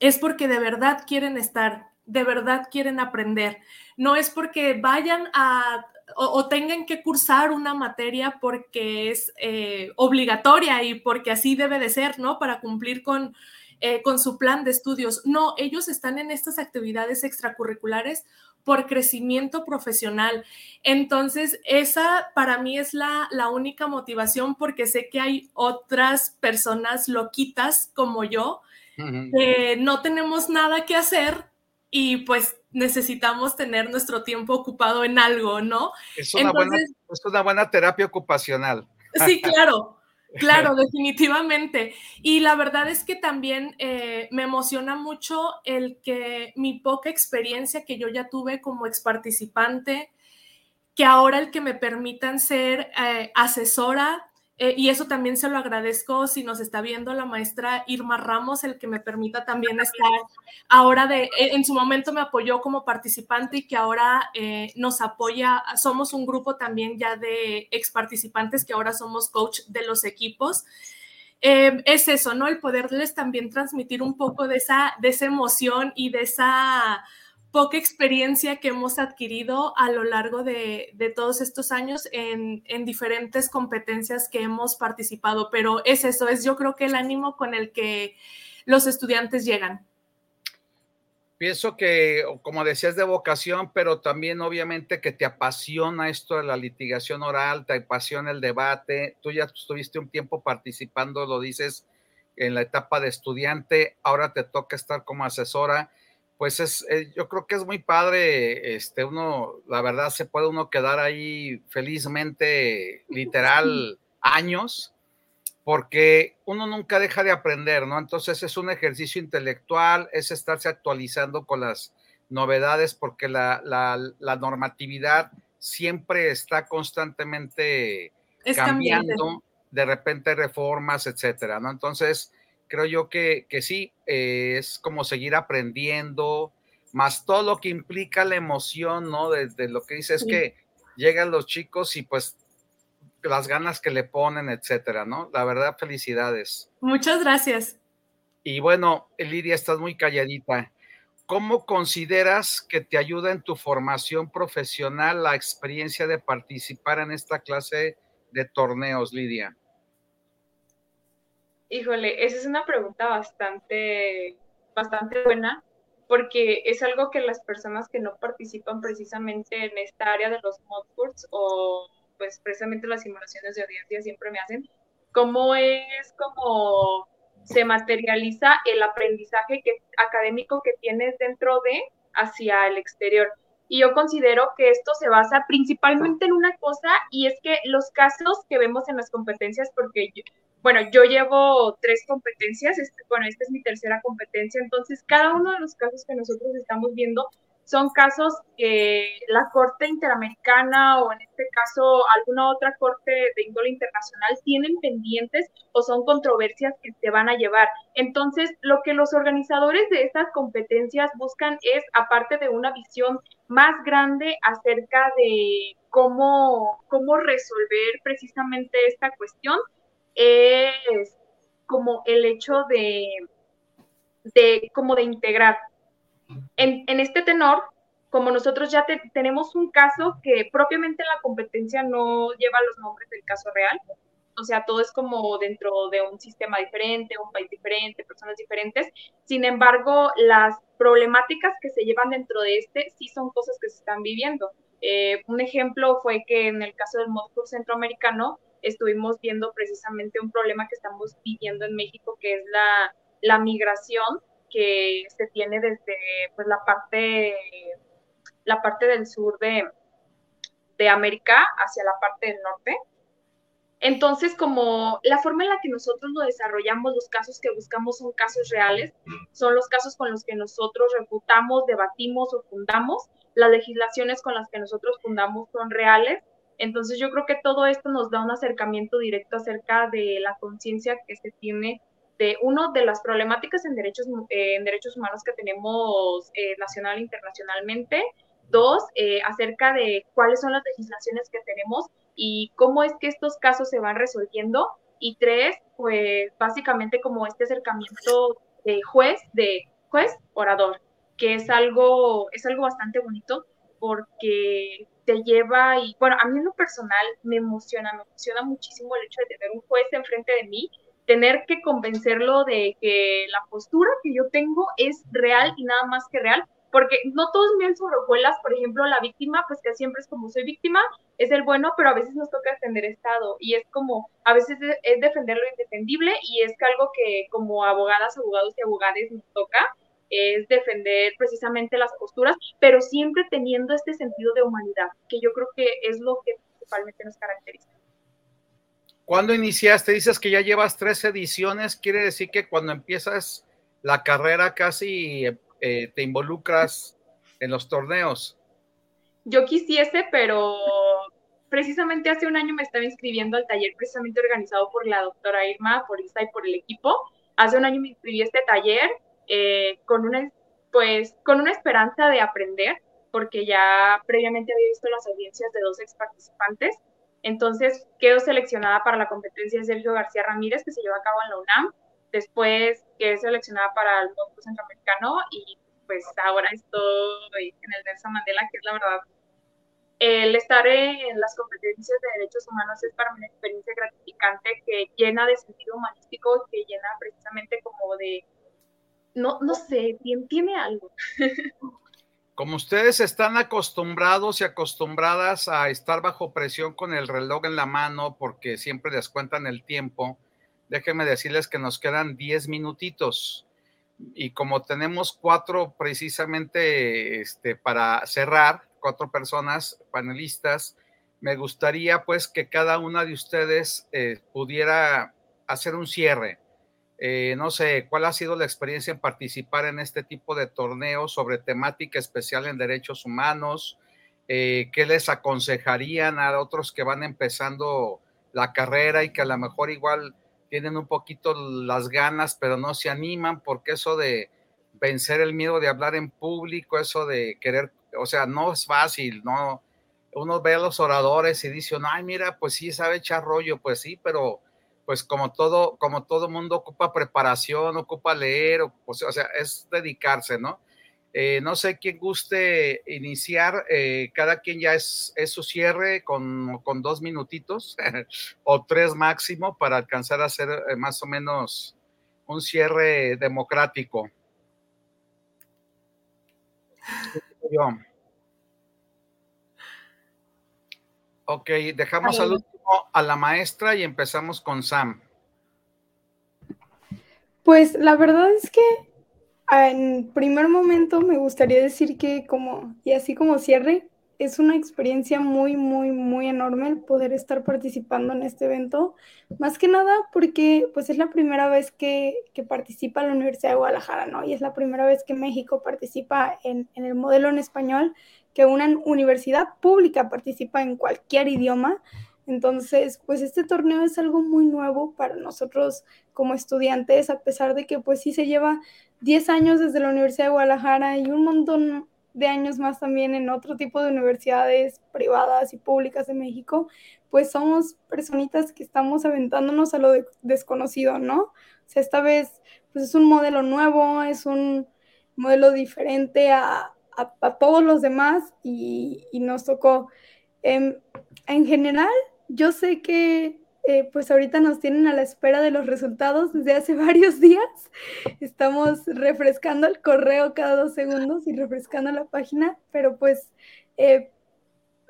es porque de verdad quieren estar, de verdad quieren aprender no es porque vayan a o, tengan que cursar una materia porque es eh, obligatoria y porque así debe de ser, ¿no? Para cumplir con, eh, con su plan de estudios. No, ellos están en estas actividades extracurriculares por crecimiento profesional. Entonces, esa para mí es la, la única motivación porque sé que hay otras personas loquitas como yo que no tenemos nada que hacer y pues necesitamos tener nuestro tiempo ocupado en algo, ¿no? Es una, buena, terapia ocupacional. Sí, claro, claro, definitivamente. Y la verdad es que también eh, me emociona mucho el que mi poca experiencia que yo ya tuve como ex participante, que ahora el que me permitan ser eh, asesora eh, y eso también se lo agradezco si nos está viendo la maestra Irma Ramos, el que me permita también estar ahora de, e, en su momento me apoyó como participante y que ahora eh, nos apoya, somos un grupo también ya de ex participantes que ahora somos coach de los equipos. Eh, es eso, ¿no? El poderles también transmitir un poco de esa, de esa emoción y de esa poca experiencia que hemos adquirido a lo largo de, todos estos años en, diferentes competencias que hemos participado, pero es eso, es yo creo que el ánimo con el que los estudiantes llegan. Pienso que, como decías, de vocación, pero también obviamente que te apasiona esto de la litigación oral, te apasiona el debate. Tú ya estuviste un tiempo participando, lo dices, en la etapa de estudiante, ahora te toca estar como asesora pues es, eh, yo creo que es muy padre, este, uno, la verdad, se puede uno quedar ahí felizmente, literal, años, porque uno nunca deja de aprender, ¿no? Entonces es un ejercicio intelectual, es estarse actualizando con las novedades, porque la, la, normatividad siempre está constantemente cambiando, de repente reformas, etcétera, ¿no? Entonces, creo yo que, que sí, eh, es como seguir aprendiendo, más todo lo que implica la emoción, ¿no? Desde lo que dice es que llegan los chicos y pues las ganas que le ponen, etcétera, ¿no? La verdad, felicidades. Muchas gracias. Y bueno, Lidia, estás muy calladita. ¿Cómo consideras que te ayuda en tu formación profesional la experiencia de participar en esta clase de torneos, Lidia? Híjole, esa es una pregunta bastante, bastante buena porque es algo que las personas que no participan precisamente en esta área de los modboards o pues precisamente las simulaciones de audiencia siempre me hacen, cómo es como se materializa el aprendizaje que, académico que tienes dentro de hacia el exterior. Y yo considero que esto se basa principalmente en una cosa y es que los casos que vemos en las competencias, porque bueno, yo llevo tres competencias, este, bueno, esta es mi tercera competencia, entonces cada uno de los casos que nosotros estamos viendo son casos que la Corte Interamericana o en este caso alguna otra Corte de índole internacional tienen pendientes o son controversias que se van a llevar. Entonces, lo que los organizadores de estas competencias buscan es, aparte de una visión más grande acerca de cómo, cómo resolver precisamente esta cuestión, es como el hecho de, de como de integrar en, este tenor, como nosotros ya tenemos un caso que propiamente la competencia no lleva los nombres del caso real, o sea, todo es como dentro de un sistema diferente, un país diferente, personas diferentes. Sin embargo, las problemáticas que se llevan dentro de este sí son cosas que se están viviendo. Eh, un ejemplo fue que en el caso del Moscú centroamericano estuvimos viendo precisamente un problema que estamos viviendo en México, que es la, la migración que se tiene desde pues, la, parte, la parte del sur de, de América hacia la parte del norte. Entonces, como la forma en la que nosotros lo desarrollamos, los casos que buscamos son casos reales, son los casos con los que nosotros refutamos, debatimos o fundamos, las legislaciones con las que nosotros fundamos son reales. Entonces, yo creo que todo esto nos da un acercamiento directo acerca de la conciencia que se tiene de uno de las problemáticas en derechos, eh, humanos que tenemos eh, nacional e internacionalmente. Dos, eh, acerca de cuáles son las legislaciones que tenemos y cómo es que estos casos se van resolviendo. Y tres, pues básicamente como este acercamiento de juez, de juez orador, que es algo, es algo bastante bonito porque te lleva y, bueno, a mí en lo personal me emociona, me emociona muchísimo el hecho de tener un juez enfrente de mí. Tener que convencerlo de que la postura que yo tengo es real y nada más que real, porque no todos miren sobre hojuelas, por ejemplo, la víctima, pues que siempre es como soy víctima, es el bueno, pero a veces nos toca defender Estado. Y es como, a veces es defender lo indefendible y es algo que como abogadas, abogados y abogadas nos toca es defender precisamente las posturas, pero siempre teniendo este sentido de humanidad, que yo creo que es lo que principalmente nos caracteriza. ¿Cuándo iniciaste? Dices que ya llevas tres ediciones, quiere decir que cuando empiezas la carrera casi eh, te involucras en los torneos. Yo quisiese, pero precisamente hace un año me estaba inscribiendo al taller precisamente organizado por la doctora Irma, por Isa y por el equipo. Hace un año me inscribí a este taller eh, con una, pues, con una esperanza de aprender, porque ya previamente había visto las audiencias de dos ex participantes entonces quedó seleccionada para la competencia de Sergio García Ramírez, que se lleva a cabo en la UNAM. Después quedé seleccionada para el Banco Centroamericano y pues ahora estoy en el Nelson Mandela, que es la verdad. El estar en las competencias de derechos humanos es para mí una experiencia gratificante que llena de sentido humanístico, que llena precisamente como de, no, no sé, tiene algo. Como ustedes están acostumbrados y acostumbradas a estar bajo presión con el reloj en la mano porque siempre les cuentan el tiempo, déjenme decirles que nos quedan 10 minutitos. Y como tenemos cuatro precisamente este, para cerrar, cuatro personas panelistas, me gustaría pues que cada una de ustedes eh, pudiera hacer un cierre eh, no sé, ¿cuál ha sido la experiencia en participar en este tipo de torneos sobre temática especial en derechos humanos? Eh, ¿Qué les aconsejarían a otros que van empezando la carrera y que a lo mejor igual tienen un poquito las ganas, pero no se animan? Porque eso de vencer el miedo de hablar en público, eso de querer, o sea, no es fácil, ¿no? Uno ve a los oradores y dice, ay, mira, pues sí, sabe echar rollo, pues sí, pero pues como todo, como todo mundo ocupa preparación, ocupa leer, o, sea, es dedicarse, ¿no? Eh, no sé quién guste iniciar, eh, cada quien ya es, su cierre con, dos minutitos o tres máximo para alcanzar a hacer eh, más o menos un cierre democrático. Ok, dejamos al último a la maestra y empezamos con Sam. Pues la verdad es que en primer momento me gustaría decir que como, y así como cierre, es una experiencia muy, muy, muy enorme el poder estar participando en este evento. Más que nada porque pues es la primera vez que, que participa la Universidad de Guadalajara, ¿no? Y es la primera vez que México participa en, en el modelo en español, que una universidad pública participa en cualquier idioma. Entonces, pues este torneo es algo muy nuevo para nosotros como estudiantes, a pesar de que pues sí se lleva 10 años desde la Universidad de Guadalajara y un montón de años más también en otro tipo de universidades privadas y públicas de México, pues somos personitas que estamos aventándonos a lo desconocido, ¿no? O sea, esta vez pues es un modelo nuevo, es un modelo diferente a, todos los demás y, nos tocó. Em, en general, yo sé que eh, pues ahorita nos tienen a la espera de los resultados desde hace varios días. Estamos refrescando el correo cada dos segundos y refrescando la página, pero pues eh,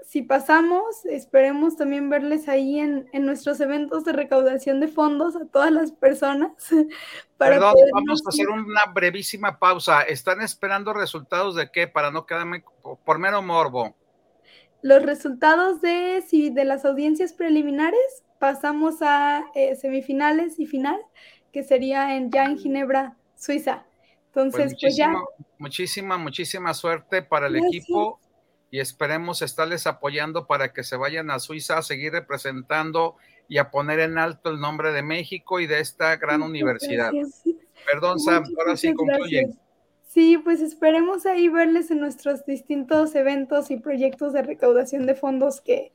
si pasamos, esperemos también verles ahí en, nuestros eventos de recaudación de fondos a todas las personas. Perdón, vamos a hacer una brevísima pausa. ¿Están esperando resultados de qué? Para no quedarme por mero morbo. Los resultados de, si, de las audiencias preliminares pasamos a eh, semifinales y final, que sería en, ya en Ginebra, Suiza. Entonces, pues, ya. Muchísima, muchísima suerte para el equipo y esperemos estarles apoyando para que se vayan a Suiza a seguir representando y a poner en alto el nombre de México y de esta gran universidad. Perdón, Sam, ahora sí concluye. Sí, pues esperemos ahí verles en nuestros distintos eventos y proyectos de recaudación de fondos que,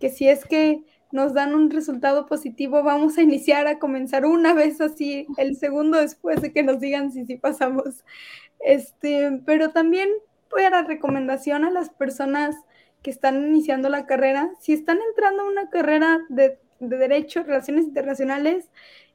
que si es que nos dan un resultado positivo, vamos a iniciar a comenzar una vez así, el segundo después de que nos digan si sí pasamos. Este, pero también voy a dar recomendación a las personas que están iniciando la carrera, si están entrando a una carrera de, de Derecho, Relaciones Internacionales,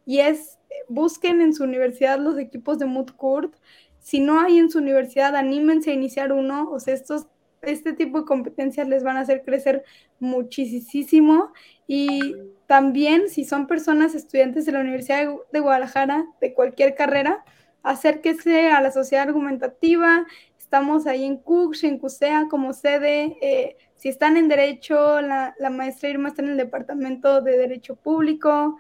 y es, busquen en su universidad los equipos de Mood Court. Si no hay en su universidad, anímense a iniciar uno. O sea, estos este tipo de competencias les van a hacer crecer muchísimo y también si son personas estudiantes de la Universidad de Guadalajara de cualquier carrera, acérquese a la sociedad argumentativa, estamos ahí en CUCS, en CUSEA como sede, eh, si están en Derecho, la, la maestra Irma está en el Departamento de Derecho Público,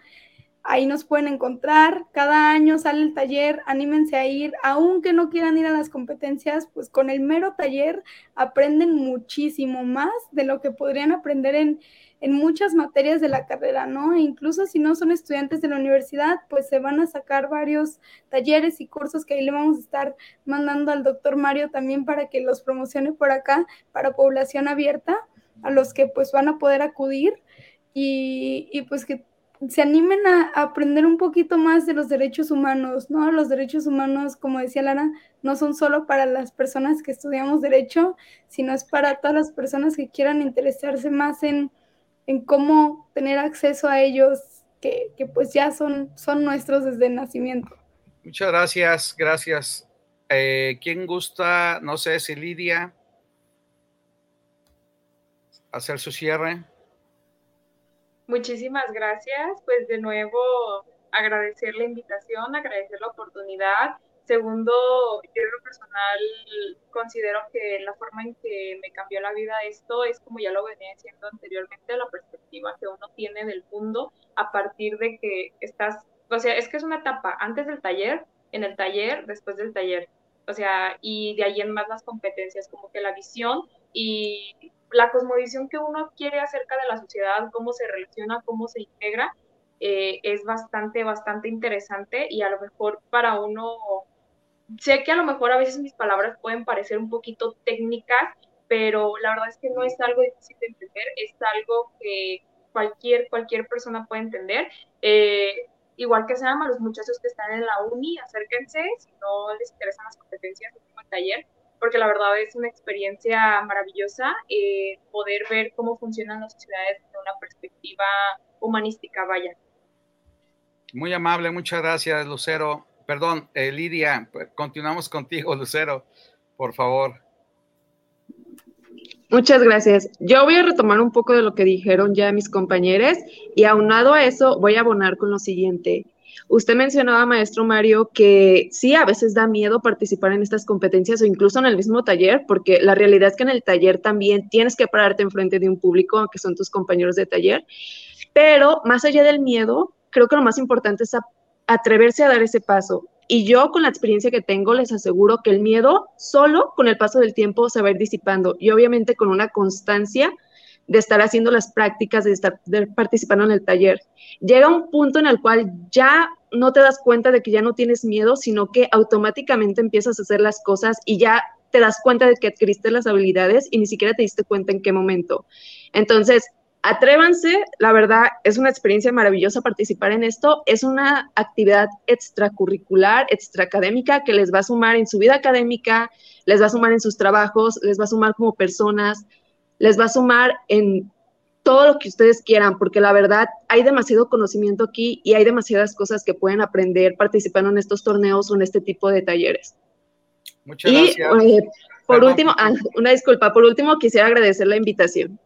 Ahí nos pueden encontrar. Cada año sale el taller, anímense a ir, aunque no quieran ir a las competencias, pues con el mero taller aprenden muchísimo más de lo que podrían aprender en, en muchas materias de la carrera, ¿no? E incluso si no son estudiantes de la universidad, pues se van a sacar varios talleres y cursos que ahí le vamos a estar mandando al doctor Mario también para que los promocione por acá para población abierta, a los que pues van a poder acudir y, y pues que se animen a, aprender un poquito más de los derechos humanos, ¿no? Los derechos humanos, como decía Lara, no son solo para las personas que estudiamos derecho, sino es para todas las personas que quieran interesarse más en, cómo tener acceso a ellos, que, pues ya son, son nuestros desde el nacimiento. Muchas gracias, gracias. Eh, ¿Quién gusta, no sé si Lidia, hacer su cierre? Muchísimas gracias. Pues de nuevo agradecer la invitación, agradecer la oportunidad. Segundo, yo en lo personal considero que la forma en que me cambió la vida esto es como ya lo venía diciendo anteriormente, la perspectiva que uno tiene del mundo a partir de que estás, o sea, es que es una etapa antes del taller, en el taller, después del taller. O sea, y de ahí en más las competencias, como que la visión y la cosmovisión que uno quiere acerca de la sociedad, cómo se relaciona, cómo se integra, eh, es bastante, bastante interesante y a lo mejor para uno, sé que a lo mejor a veces mis palabras pueden parecer un poquito técnicas, pero la verdad es que no es algo difícil de entender, es algo que cualquier, cualquier persona puede entender. Eh, igual que se llama, los muchachos que están en la uni, acérquense, si no les interesan las competencias, el taller, porque la verdad es una experiencia maravillosa eh, poder ver cómo funcionan las sociedades desde una perspectiva humanística, vaya. Muy amable, muchas gracias, Lucero. Perdón, eh, Lidia, continuamos contigo, Lucero, por favor. Muchas gracias. Yo voy a retomar un poco de lo que dijeron ya mis compañeros y aunado a eso voy a abonar con lo siguiente. Usted mencionaba, maestro Mario, que sí, a veces da miedo participar en estas competencias o incluso en el mismo taller, porque la realidad es que en el taller también tienes que pararte enfrente de un público, que son tus compañeros de taller. Pero más allá del miedo, creo que lo más importante es atreverse a dar ese paso. Y yo con la experiencia que tengo les aseguro que el miedo solo con el paso del tiempo se va a ir disipando y obviamente con una constancia de estar haciendo las prácticas, de estar participando en el taller. Llega un punto en el cual ya no te das cuenta de que ya no tienes miedo, sino que automáticamente empiezas a hacer las cosas y ya te das cuenta de que adquiriste las habilidades y ni siquiera te diste cuenta en qué momento. Entonces, atrévanse, la verdad es una experiencia maravillosa participar en esto, es una actividad extracurricular, extraacadémica que les va a sumar en su vida académica, les va a sumar en sus trabajos, les va a sumar como personas, les va a sumar en todo lo que ustedes quieran, porque la verdad hay demasiado conocimiento aquí y hay demasiadas cosas que pueden aprender participando en estos torneos o en este tipo de talleres. Muchas gracias. Eh, por último, ah, una disculpa, por último quisiera agradecer la invitación.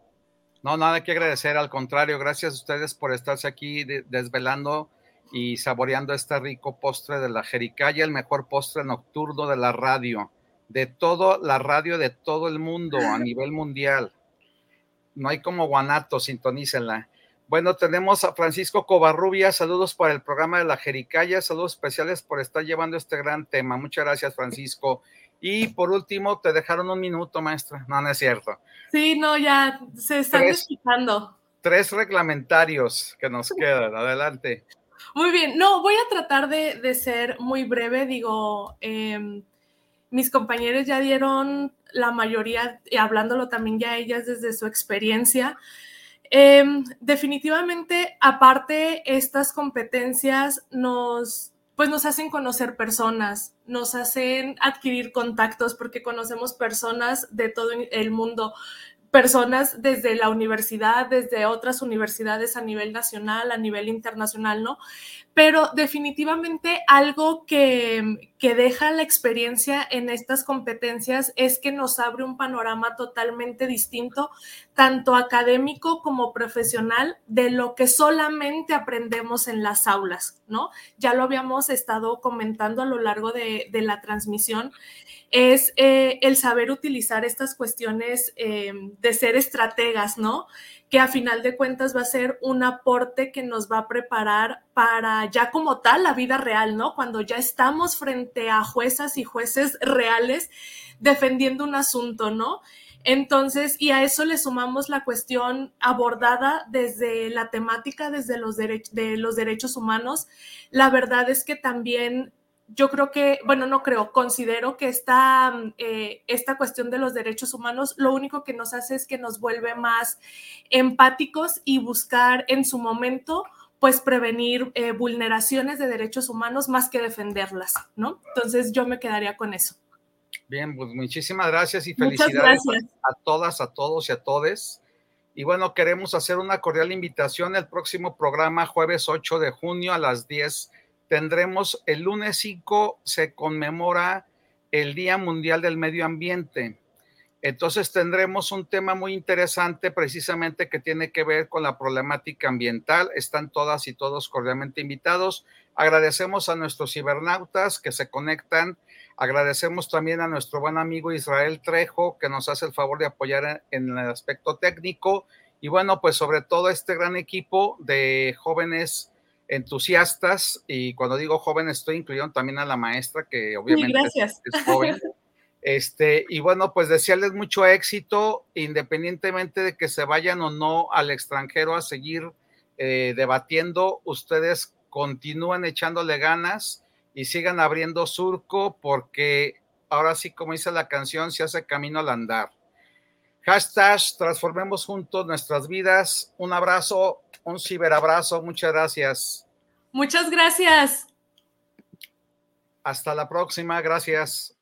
No, nada que agradecer, al contrario, gracias a ustedes por estarse aquí desvelando y saboreando este rico postre de la jericaya, el mejor postre nocturno de la radio, de todo la radio de todo el mundo a nivel mundial no hay como guanato, sintonícenla. Bueno, tenemos a Francisco Covarrubia, saludos para el programa de la Jericaya, saludos especiales por estar llevando este gran tema. Muchas gracias, Francisco. Y por último, te dejaron un minuto, maestra. No, no es cierto. Sí, no, ya se están explicando. Tres reglamentarios que nos quedan. Adelante. Muy bien, no, voy a tratar de, ser muy breve. Digo, em, mis compañeros ya dieron la mayoría, hablándolo también ya ellas desde su experiencia. Em, definitivamente, aparte, estas competencias nos, pues nos hacen conocer personas, nos hacen adquirir contactos porque conocemos personas de todo el mundo personas desde la universidad, desde otras universidades a nivel nacional, a nivel internacional, ¿no? Pero definitivamente algo que, que, deja la experiencia en estas competencias es que nos abre un panorama totalmente distinto, tanto académico como profesional, de lo que solamente aprendemos en las aulas, ¿no? Ya lo habíamos estado comentando a lo largo de, de la transmisión es eh, el saber utilizar estas cuestiones eh, de ser estrategas, ¿no? Que a final de cuentas va a ser un aporte que nos va a preparar para ya como tal la vida real, ¿no? Cuando ya estamos frente a juezas y jueces reales defendiendo un asunto, ¿no? Entonces, y a eso le sumamos la cuestión abordada desde la temática, desde los, de los derechos humanos. La verdad es que también yo creo que, bueno, no creo, considero que esta, eh, esta cuestión de los derechos humanos lo único que nos hace es que nos vuelve más empáticos y buscar en su momento pues prevenir eh, vulneraciones de derechos humanos más que defenderlas, ¿no? Entonces yo me quedaría con eso. Bien, pues muchísimas gracias y felicidades a todas, a todos y a todes. Y bueno, queremos hacer una cordial invitación al próximo programa, jueves 8 de junio a las 10 tendremos el lunes 5 se conmemora el Día Mundial del Medio Ambiente. Entonces tendremos un tema muy interesante precisamente que tiene que ver con la problemática ambiental. Están todas y todos cordialmente invitados. Agradecemos a nuestros cibernautas que se conectan. Agradecemos también a nuestro buen amigo Israel Trejo que nos hace el favor de apoyar en el aspecto técnico. Y bueno, pues sobre todo este gran equipo de jóvenes entusiastas y cuando digo joven estoy incluyendo también a la maestra que obviamente es, joven. Este, y bueno, pues desearles mucho éxito, independientemente de que se vayan o no al extranjero a seguir eh, debatiendo, ustedes continúen echándole ganas y sigan abriendo surco porque ahora sí, como dice la canción, se hace camino al andar. Hashtag transformemos juntos nuestras vidas. Un abrazo, un ciberabrazo. Muchas gracias. Muchas gracias. Hasta la próxima. Gracias.